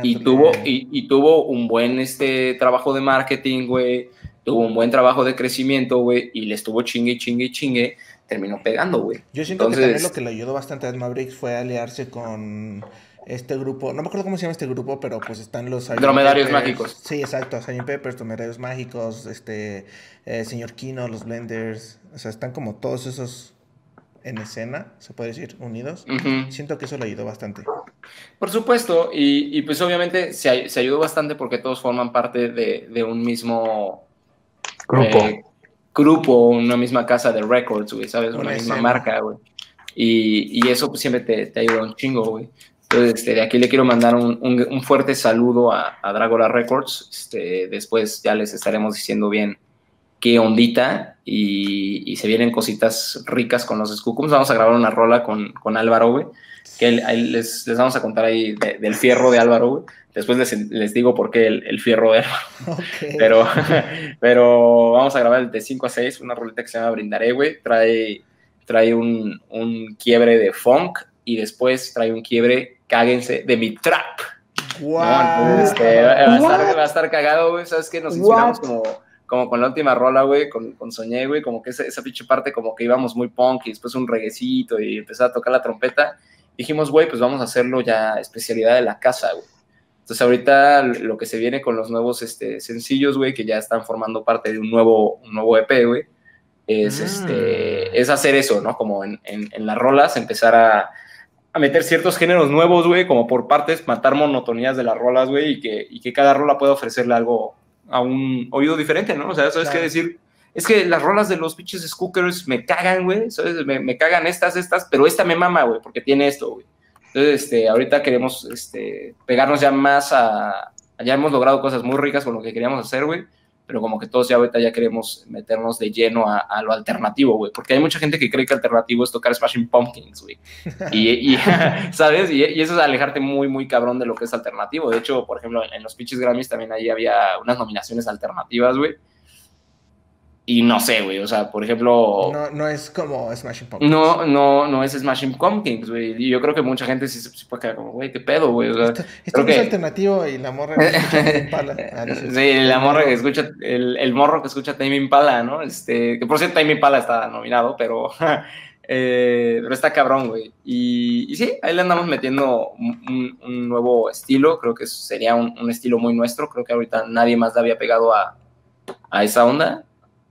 Y tuvo, y, y, tuvo un buen este, trabajo de marketing, güey. Tuvo un buen trabajo de crecimiento, güey. Y le estuvo chingue, chingue, chingue. Terminó pegando, güey. Yo siento que también lo que le ayudó bastante a Ed Maverick fue aliarse con este grupo, no me acuerdo cómo se llama este grupo, pero pues están los... Dromedarios mágicos. Sí, exacto, Sgt. Peppers, Dromedarios mágicos, este, eh, Señor Kino, los Blenders, o sea, están como todos esos en escena, se puede decir, unidos. Siento que eso le ayudó bastante. Por supuesto, y, pues obviamente se, se, ayudó bastante porque todos forman parte de, un mismo grupo. Eh, grupo, una misma casa de records, güey, ¿sabes? Una, misma marca, güey. Y, y, eso pues, siempre te, te ayuda un chingo, güey. Entonces, este, de aquí le quiero mandar un, fuerte saludo a, a Dragola Records. Este, después ya les estaremos diciendo bien qué ondita y, se vienen cositas ricas con los Skookums. Vamos a grabar una rola con, con Álvaro, güey, que les, les, vamos a contar ahí del fierro de Álvaro, güey. Después les, digo por qué el, fierro de Álvaro. Pero, pero vamos a grabar de 5 a 6, una rolita que se llama Brindaré, güey. Trae, trae un, un quiebre de funk y después trae un quiebre cáguense de mi trap. Wow. Este, va, a estar, va, a estar, cagado, güey. ¿Sabes qué? Nos inspiramos como, como con la última rola, güey, con, con Soñé, güey. Como que esa, esa pinche parte, como que íbamos muy punk y después un reguecito y empezó a tocar la trompeta. Dijimos, güey, pues vamos a hacerlo ya especialidad de la casa, güey. Entonces, ahorita lo que se viene con los nuevos este, sencillos, güey, que ya están formando parte de un nuevo, un nuevo EP, güey, es, mm. este, es hacer eso, ¿no? Como en, en, en las rolas, empezar a a meter ciertos géneros nuevos, güey, como por partes, matar monotonías de las rolas, güey, y que, y que cada rola pueda ofrecerle algo a un oído diferente, ¿no? O sea, eso es que decir, es que las rolas de los pinches Skookers me cagan, güey, me, me, cagan estas, estas, pero esta me mama, güey, porque tiene esto, güey. Entonces, este, ahorita queremos este, pegarnos ya más a, ya hemos logrado cosas muy ricas con lo que queríamos hacer, güey pero como que todos ya ahorita ya queremos meternos de lleno a, lo alternativo, güey, porque hay mucha gente que cree que alternativo es tocar Smashing Pumpkins, güey, y, ¿sabes? Y, eso es alejarte muy, muy cabrón de lo que es alternativo. De hecho, por ejemplo, en los pitches Grammys también ahí había unas nominaciones alternativas, güey, y no sé, güey, o sea, por ejemplo... No, no es como Smashing Pumpkins. No, no, no es Smashing Pumpkins, güey. Y yo creo que mucha gente sí se puede quedar como, güey, qué pedo, güey. O sea, esto, es alternativo y la morra que escucha Impala. Ah, sí, la morra que escucha, el, el morro que escucha Time Impala, ¿no? Este, que por cierto Time Impala está nominado, pero... Eh, pero está cabrón, güey. Y, y, sí, ahí le andamos metiendo un, un nuevo estilo. Creo que sería un, un, estilo muy nuestro. Creo que ahorita nadie más le había pegado a, a esa onda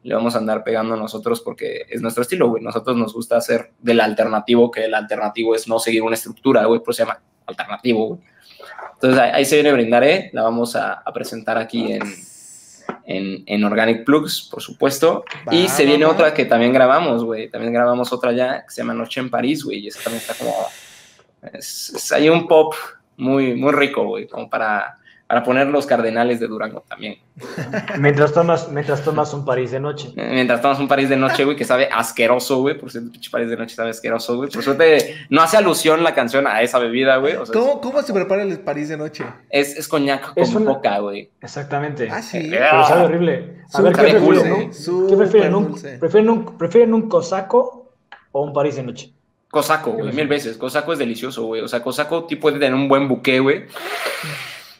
le vamos a andar pegando a nosotros porque es nuestro estilo, güey. Nosotros nos gusta hacer del alternativo, que el alternativo es no seguir una estructura, güey, pues se llama alternativo, güey. Entonces ahí, se viene Brindaré, la vamos a, presentar aquí en, en, en, Organic Plugs, por supuesto. y se viene otra que también grabamos, güey. También grabamos otra ya que se llama Noche en París, güey. Y esa también está como. Es, hay un pop muy, muy rico, güey, como para para poner los cardenales de Durango también. mientras, tomas, mientras tomas un París de noche. Mientras tomas un París de noche, güey, que sabe asqueroso, güey. Por cierto, pinche París de noche sabe asqueroso, güey. Por suerte, no hace alusión la canción a esa bebida, güey. ¿Cómo, ¿Cómo, se prepara el París de noche? Es, es coñac con una... coca, güey. Exactamente. Ah, sí. Pero sabe horrible. A ver, ¿qué prefieren? ¿Qué prefieren? Un, ¿prefieren, un, ¿Prefieren un cosaco o un París de noche? Cosaco, güey, mil veces. Cosaco es delicioso, güey. O sea, cosaco tipo puede tener un buen buque, güey.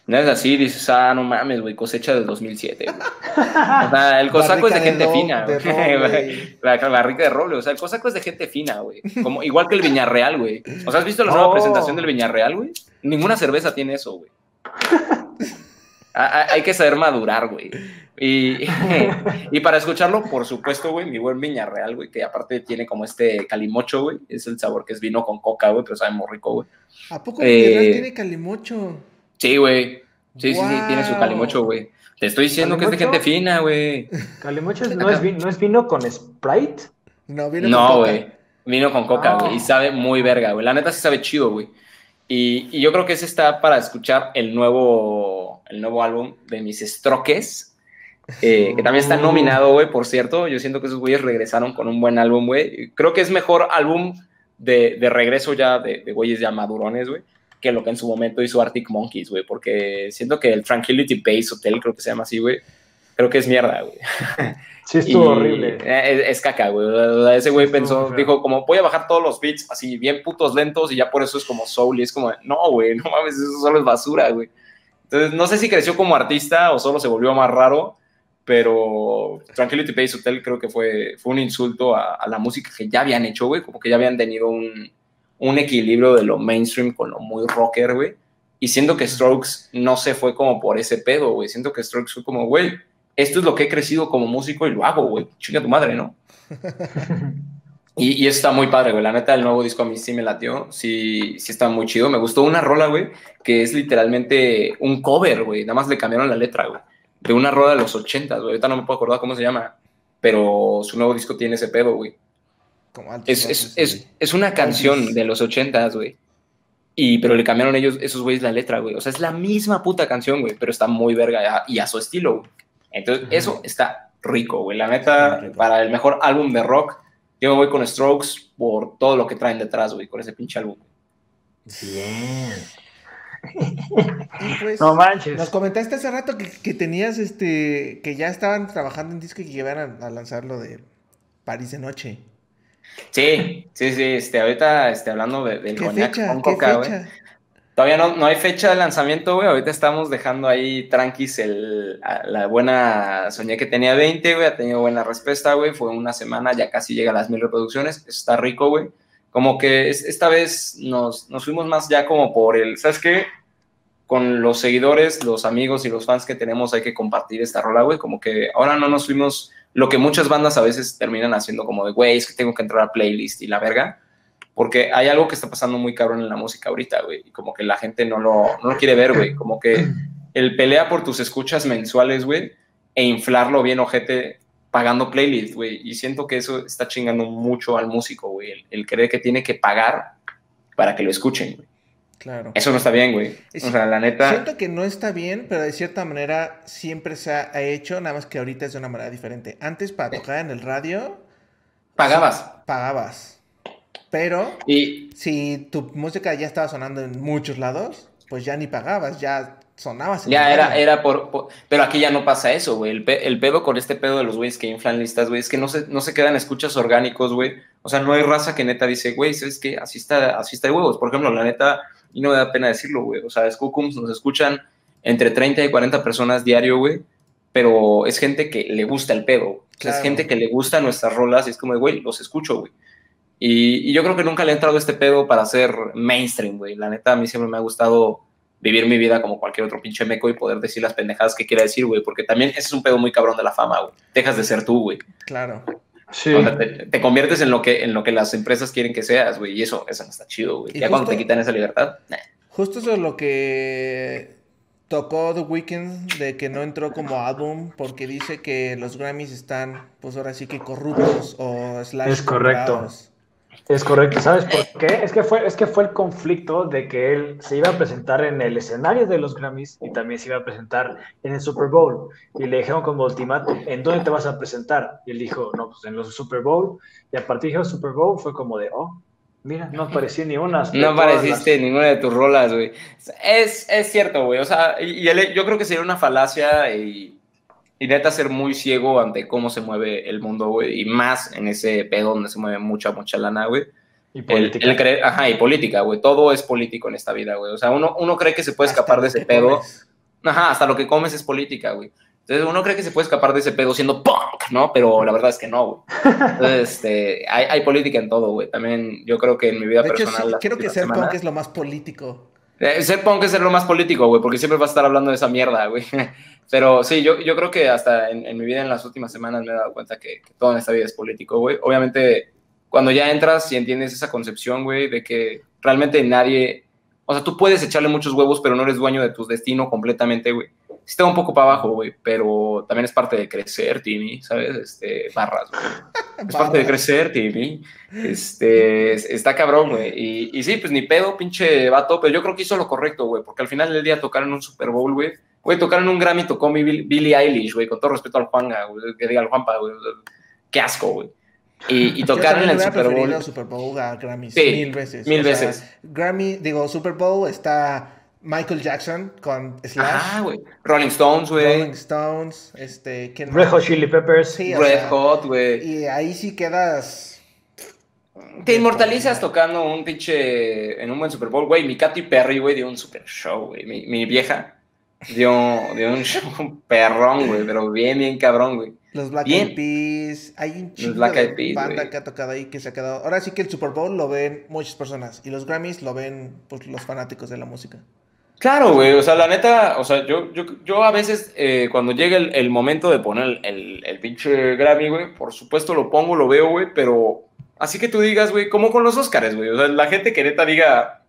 No es así, dices, ah, no mames, güey, cosecha del 2007. O sea, el cosaco es de gente fina. la, barrica de roble, o sea, el cosaco es de gente fina, güey. Como, igual que el Viñarreal, güey. O sea, ¿has visto la nueva presentación del Viñarreal, güey? Ninguna cerveza tiene eso, güey. hay que saber madurar, güey. Y, y para escucharlo, por supuesto, güey, mi buen Viñarreal, güey, que aparte tiene como este calimocho, güey. Es el sabor que es vino con coca, güey, pero sabe muy rico, güey. ¿A poco eh, tiene calimocho? Sí, güey. Sí, sí, sí, tiene su calimocho, güey. Te estoy diciendo que es de gente fina, güey. ¿Calimocho no es, vino, no es vino con Sprite? No, vino no, con güey. Vino con coca, güey. Y ah. sabe muy verga, güey. La neta sí sabe chido, güey. Y, y, yo creo que ese está para escuchar el nuevo, el nuevo álbum de mis Strokes. Eh, que también está nominado, güey, por cierto. Yo siento que esos güeyes regresaron con un buen álbum, güey. Creo que es mejor álbum de, de regreso ya de, de güeyes ya madurones, güey que lo que en su momento hizo Arctic Monkeys, güey, porque siento que el Tranquility Base Hotel, creo que se llama así, güey, creo que es mierda, güey. Sí, estuvo horrible. Es, caca, güey. Ese güey pensó, dijo, como voy a bajar todos los beats así, bien putos lentos, y ya por eso es como soul, y es como, no, güey, no mames, eso solo es basura, güey. Entonces, no sé si creció como artista o solo se volvió más raro, pero Tranquility Base Hotel creo que fue, fue un insulto a, a la música que ya habían hecho, güey, como que ya habían tenido un, un equilibrio de lo mainstream con lo muy rocker, güey. Y siento que Strokes no se fue como por ese pedo, güey. Siento que Strokes fue como, güey, esto es lo que he crecido como músico y lo hago, güey. Chinga tu madre, ¿no? y, y está muy padre, güey. La neta, el nuevo disco a mí sí me latió. Sí, sí está muy chido. Me gustó una rola, güey, que es literalmente un cover, güey. Nada más le cambiaron la letra, güey. De una rola de los 80, güey. Ahorita no me puedo acordar cómo se llama. Pero su nuevo disco tiene ese pedo, güey es, una canción de los ochentas, güey. Y, pero le cambiaron ellos, esos güeyes, la letra, güey. O sea, es la misma puta canción, güey, pero está muy verga y a su estilo, güey. Entonces, eso está rico, güey. La neta, para el mejor álbum de rock, yo me voy con Strokes por todo lo que traen detrás, güey, con ese pinche álbum. Bien. Pues, no manches. Nos comentaste hace rato que, tenías este. que ya estaban trabajando en disco y que iban a lanzarlo de París de Noche. Sí, sí, sí, este, ahorita este, hablando de, del coñac con coca, güey. Todavía no, no hay fecha de lanzamiento, güey. Ahorita estamos dejando ahí tranquis el, la buena. Soñé que tenía 20, güey. Ha tenido buena respuesta, güey. Fue una semana, ya casi llega a las mil reproducciones. Está rico, güey. Como que esta vez nos, nos fuimos más ya como por el. ¿Sabes qué? Con los seguidores, los amigos y los fans que tenemos hay que compartir esta rola, güey. Como que ahora no nos fuimos lo que muchas bandas a veces terminan haciendo como de, güey, es que tengo que entrar a playlist y la verga, porque hay algo que está pasando muy cabrón en la música ahorita, güey, y como que la gente no lo, no lo quiere ver, güey, como que el pelea por tus escuchas mensuales, güey, e inflarlo bien ojete pagando playlist, güey, y siento que eso está chingando mucho al músico, güey, el, el creer que tiene que pagar para que lo escuchen, güey. Claro. Eso no está bien, güey. O sea, la neta. Siento que no está bien, pero de cierta manera siempre se ha hecho, nada más que ahorita es de una manera diferente. Antes, para tocar en el radio. Pagabas. Pagabas. Pero. Y. Si tu música ya estaba sonando en muchos lados, pues ya ni pagabas, ya sonabas. ya era, era por, Pero aquí ya no pasa eso, güey. El, el, pedo con este pedo de los güeyes que inflan listas, güey, es que no se, no se quedan escuchas orgánicos, güey. O sea, no hay raza que neta dice, güey, ¿sabes qué? Así está, así está de huevos. Por ejemplo, la neta y no me da pena decirlo, güey. O sea, Skookums nos escuchan entre 30 y 40 personas diario, güey, pero es gente que le gusta el pedo. O sea, es gente que le gusta nuestras rolas y es como, güey, los escucho, güey. Y, yo creo que nunca le he entrado este pedo para ser mainstream, güey. La neta, a mí siempre me ha gustado vivir mi vida como cualquier otro pinche meco y poder decir las pendejadas que quiera decir, güey, porque también ese es un pedo muy cabrón de la fama, güey. Dejas de ser tú, güey. Claro. Sí. te, conviertes en lo, que, en lo que las empresas quieren que seas, güey, y eso, eso no está chido, güey. Ya cuando te quitan esa libertad, Justo eso es lo que tocó The Weeknd de que no entró como álbum porque dice que los Grammys están, pues ahora sí que corruptos o slash. Es correcto. Es correcto, ¿sabes por qué? Es que, fue, es que fue el conflicto de que él se iba a presentar en el escenario de los Grammys y también se iba a presentar en el Super Bowl. Y le dijeron como ultimátum, ¿en dónde te vas a presentar? Y él dijo, no, pues en los Super Bowl. Y a partir del Super Bowl fue como de, oh, mira, no apareció ni una. No apareciste ninguna de tus rolas, güey. Es, es cierto, güey. O sea, y, yo creo que sería una falacia y y neta ser muy ciego ante cómo se mueve el mundo, güey, y más en ese pedo donde se mueve mucha, mucha lana, güey. Y política. ajá, y política, güey. Todo es político en esta vida, güey. O sea, uno, uno cree que se puede escapar de ese pedo. Ajá, hasta lo que comes es política, güey. Entonces uno cree que se puede escapar de ese pedo siendo punk, ¿no? Pero la verdad es que no, güey. Entonces, este, hay, hay política en todo, güey. También yo creo que en mi vida personal... quiero que ser punk es lo más político. Ser punk es ser lo más político, güey, porque siempre vas a estar hablando de esa mierda, güey. Pero sí, yo, yo creo que hasta en, mi vida en las últimas semanas me he dado cuenta que, que todo en esta vida es político, güey. Obviamente, cuando ya entras y entiendes esa concepción, güey, de que realmente nadie, o sea, tú puedes echarle muchos huevos, pero no eres dueño de tu destino completamente, güey está un poco para abajo, güey, pero también es parte de crecer, Timmy, ¿sabes? Este, barras, güey. Es parte de crecer, Timmy. Este, está cabrón, güey. Y, y, sí, pues ni pedo, pinche vato, pero yo creo que hizo lo correcto, güey, porque al final del día tocaron un Super Bowl, güey. Güey, tocaron un Grammy, tocó mi Billie Eilish, güey, con todo respeto al Juanga, güey, que diga al Juanpa, güey. Qué asco, güey. Y, y tocaron en el Super Bowl. Super Bowl a Grammy sí, mil veces. Mil veces. Grammy, digo, Super Bowl está Michael Jackson con Slash. Ah, güey. Rolling Stones, güey. Rolling Stones, este, ¿quién Red Hot Chili Peppers. Sí, Red Hot, güey. Y ahí sí quedas. Te inmortalizas tocando un pinche en un buen Super Bowl, güey. Mi Katy Perry, güey, dio un super show, güey. Mi, mi, vieja dio, dio un show un perrón, güey, pero bien, bien cabrón, güey. Los Black Eyed Peas, hay un chingo de banda que ha tocado ahí que se ha quedado. Ahora sí que el Super Bowl lo ven muchas personas y los Grammys lo ven pues los fanáticos de la música. Claro, güey, o sea, la neta, o sea, yo, yo, yo a veces eh, cuando llega el, momento de poner el, el, pinche Grammy, güey, por supuesto lo pongo, lo veo, güey, pero así que tú digas, güey, como con los Oscars, güey, o sea, la gente que neta diga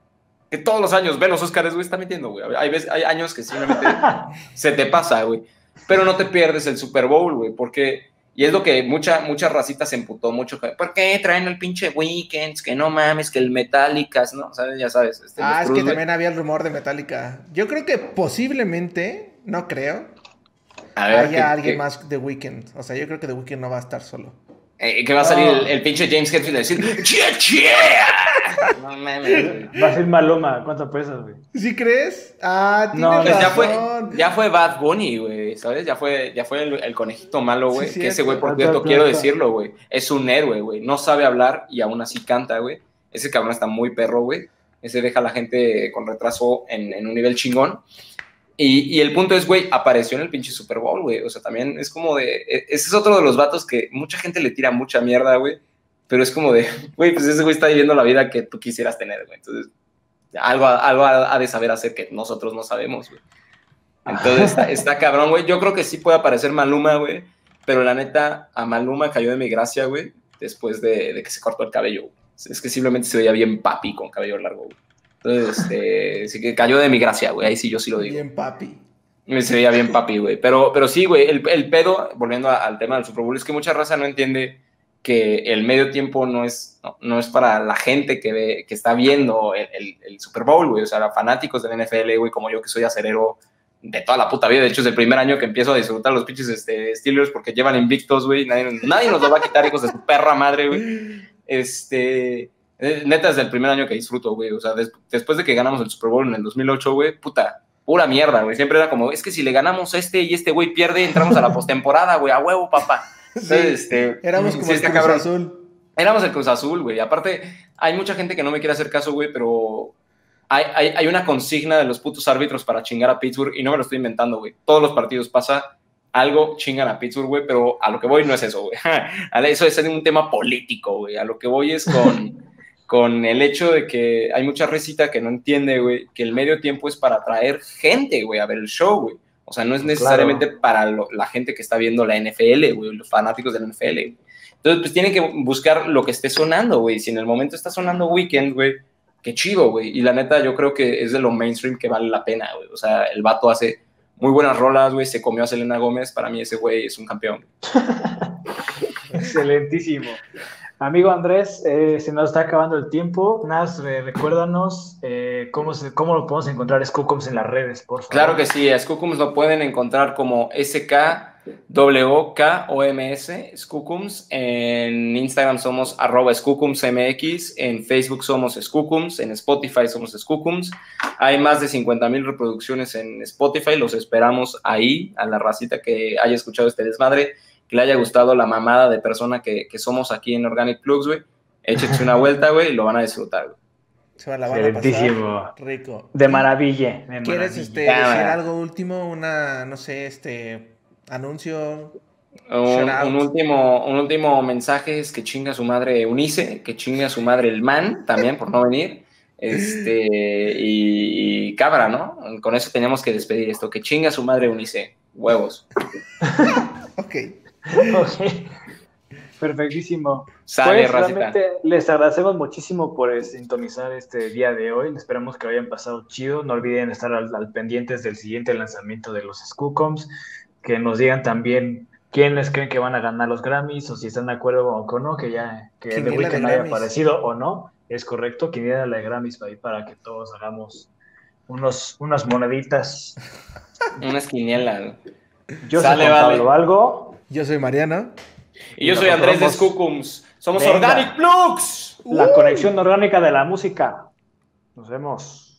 que todos los años ve los Oscars, güey, está mintiendo, güey. Hay, veces, hay años que simplemente se te pasa, güey, pero no te pierdes el Super Bowl, güey, porque y es lo que mucha, mucha racita se emputó mucho. ¿Por qué traen el pinche Weekends? Que no mames, que el Metallica, ¿no? ¿Sabes? Ya sabes. Este, ah, es que también había el rumor de Metallica. Yo creo que posiblemente, no creo, a ver, haya alguien más de Weekend. O sea, yo creo que The Weekend no va a estar solo. Eh, que va a salir el, pinche James Hetfield a decir ¡Chia, chia! No mames. Va a ser Maloma. ¿Cuánto pesas, güey? ¿Sí crees? Ah, tienes no, pues Ya fue, ya fue Bad Bunny, güey, ¿sabes? Ya fue, ya fue el, conejito malo, güey. que ese güey, por cierto, quiero decirlo, güey. Es un héroe, güey. No sabe hablar y aún así canta, güey. Ese cabrón está muy perro, güey. Ese deja a la gente con retraso en, en un nivel chingón. Y, el punto es, güey, apareció en el pinche Super Bowl, güey. O sea, también es como de. E, ese es otro de los vatos que mucha gente le tira mucha mierda, güey. Pero es como de, güey, pues ese güey está viviendo la vida que tú quisieras tener, güey. Entonces, algo, algo ha de saber hacer que nosotros no sabemos, güey. Entonces, está, cabrón, güey. Yo creo que sí puede aparecer Maluma, güey. Pero la neta, a Maluma cayó de mi gracia, güey, después de, de que se cortó el cabello. Es que simplemente se veía bien papi con cabello largo, güey. Entonces, este, sí que cayó de mi gracia, güey. Ahí sí yo sí lo digo. Bien papi. Se veía bien papi, güey. Pero, pero sí, güey, el, el pedo, volviendo al tema del Super Bowl, es que mucha raza no entiende que el medio tiempo no es, no, es para la gente que, ve, que está viendo el, el, Super Bowl, güey. O sea, fanáticos del NFL, güey, como yo que soy acerero de toda la puta vida. De hecho, es el primer año que empiezo a disfrutar los pinches este, Steelers porque llevan invictos, güey. Nadie, nadie nos lo va a quitar, hijos de su perra madre, güey. Este eh, neta, es el primer año que disfruto, güey. O sea, después de que ganamos el Super Bowl en el 2008, güey, puta, pura mierda, güey. Siempre era como, es que si le ganamos este y este güey pierde, entramos a la postemporada, güey, a huevo, papá. Sí, este, éramos como el Cruz Azul. Éramos el Cruz Azul, güey. Aparte, hay mucha gente que no me quiere hacer caso, güey, pero hay, hay, hay, una consigna de los putos árbitros para chingar a Pittsburgh y no me lo estoy inventando, güey. Todos los partidos pasa algo chingan a Pittsburgh, güey, pero a lo que voy no es eso, güey. Eso es un tema político, güey. A lo que voy es con con el hecho de que hay mucha recita que no entiende, güey, que el medio tiempo es para atraer gente, güey, a ver el show, güey. O sea, no es necesariamente para la gente que está viendo la NFL, güey, los fanáticos de la NFL. Entonces, pues tienen que buscar lo que esté sonando, güey. Si en el momento está sonando Weekend, güey, qué chido, güey. Y la neta, yo creo que es de lo mainstream que vale la pena, güey. O sea, el vato hace muy buenas rolas, güey. Se comió a Selena Gómez. Para mí ese güey es un campeón. Excelentísimo. Amigo Andrés, eh, se nos está acabando el tiempo. Nada, recuérdanos eh, cómo, cómo lo podemos encontrar Scookums en las redes, por favor. Claro que sí, a Scookums lo pueden encontrar como SKWKOMS, Scookums. En Instagram somos arroba ScookumsMX, en Facebook somos Scookums, en Spotify somos Scookums. Hay más de 50 mil reproducciones en Spotify, los esperamos ahí, a la racita que haya escuchado este desmadre que le haya gustado la mamada de persona que, que somos aquí en Organic Plugs, güey, échense una vuelta, güey, y lo van a disfrutar, güey. Se va la van a pasar rico. De maravilla. ¿Quieres Este, decir algo último? Una, no sé, este, anuncio. Un, último, un último mensaje es que chinga su madre Unice, que chinga su madre el man, también por no venir. Este, y, cabra, ¿no? Con eso teníamos que despedir esto. Que chinga su madre Unice. Huevos. ok. Ok. Perfectísimo. Sale, pues, realmente les agradecemos muchísimo por sintonizar este día de hoy. Esperamos que lo hayan pasado chido. No olviden estar al, pendientes del siguiente lanzamiento de los Scoocoms. Que nos digan también quiénes creen que van a ganar los Grammys o si están de acuerdo o no, que ya que The Weeknd haya aparecido o no. Es correcto, que la de Grammys para que todos hagamos unos, unas moneditas. Unas quinielas. Yo soy Pablo Algo. Yo soy Mariana. Y, yo soy Andrés de Scoocums. Somos Organic Plugs. La conexión orgánica de la música. Nos vemos.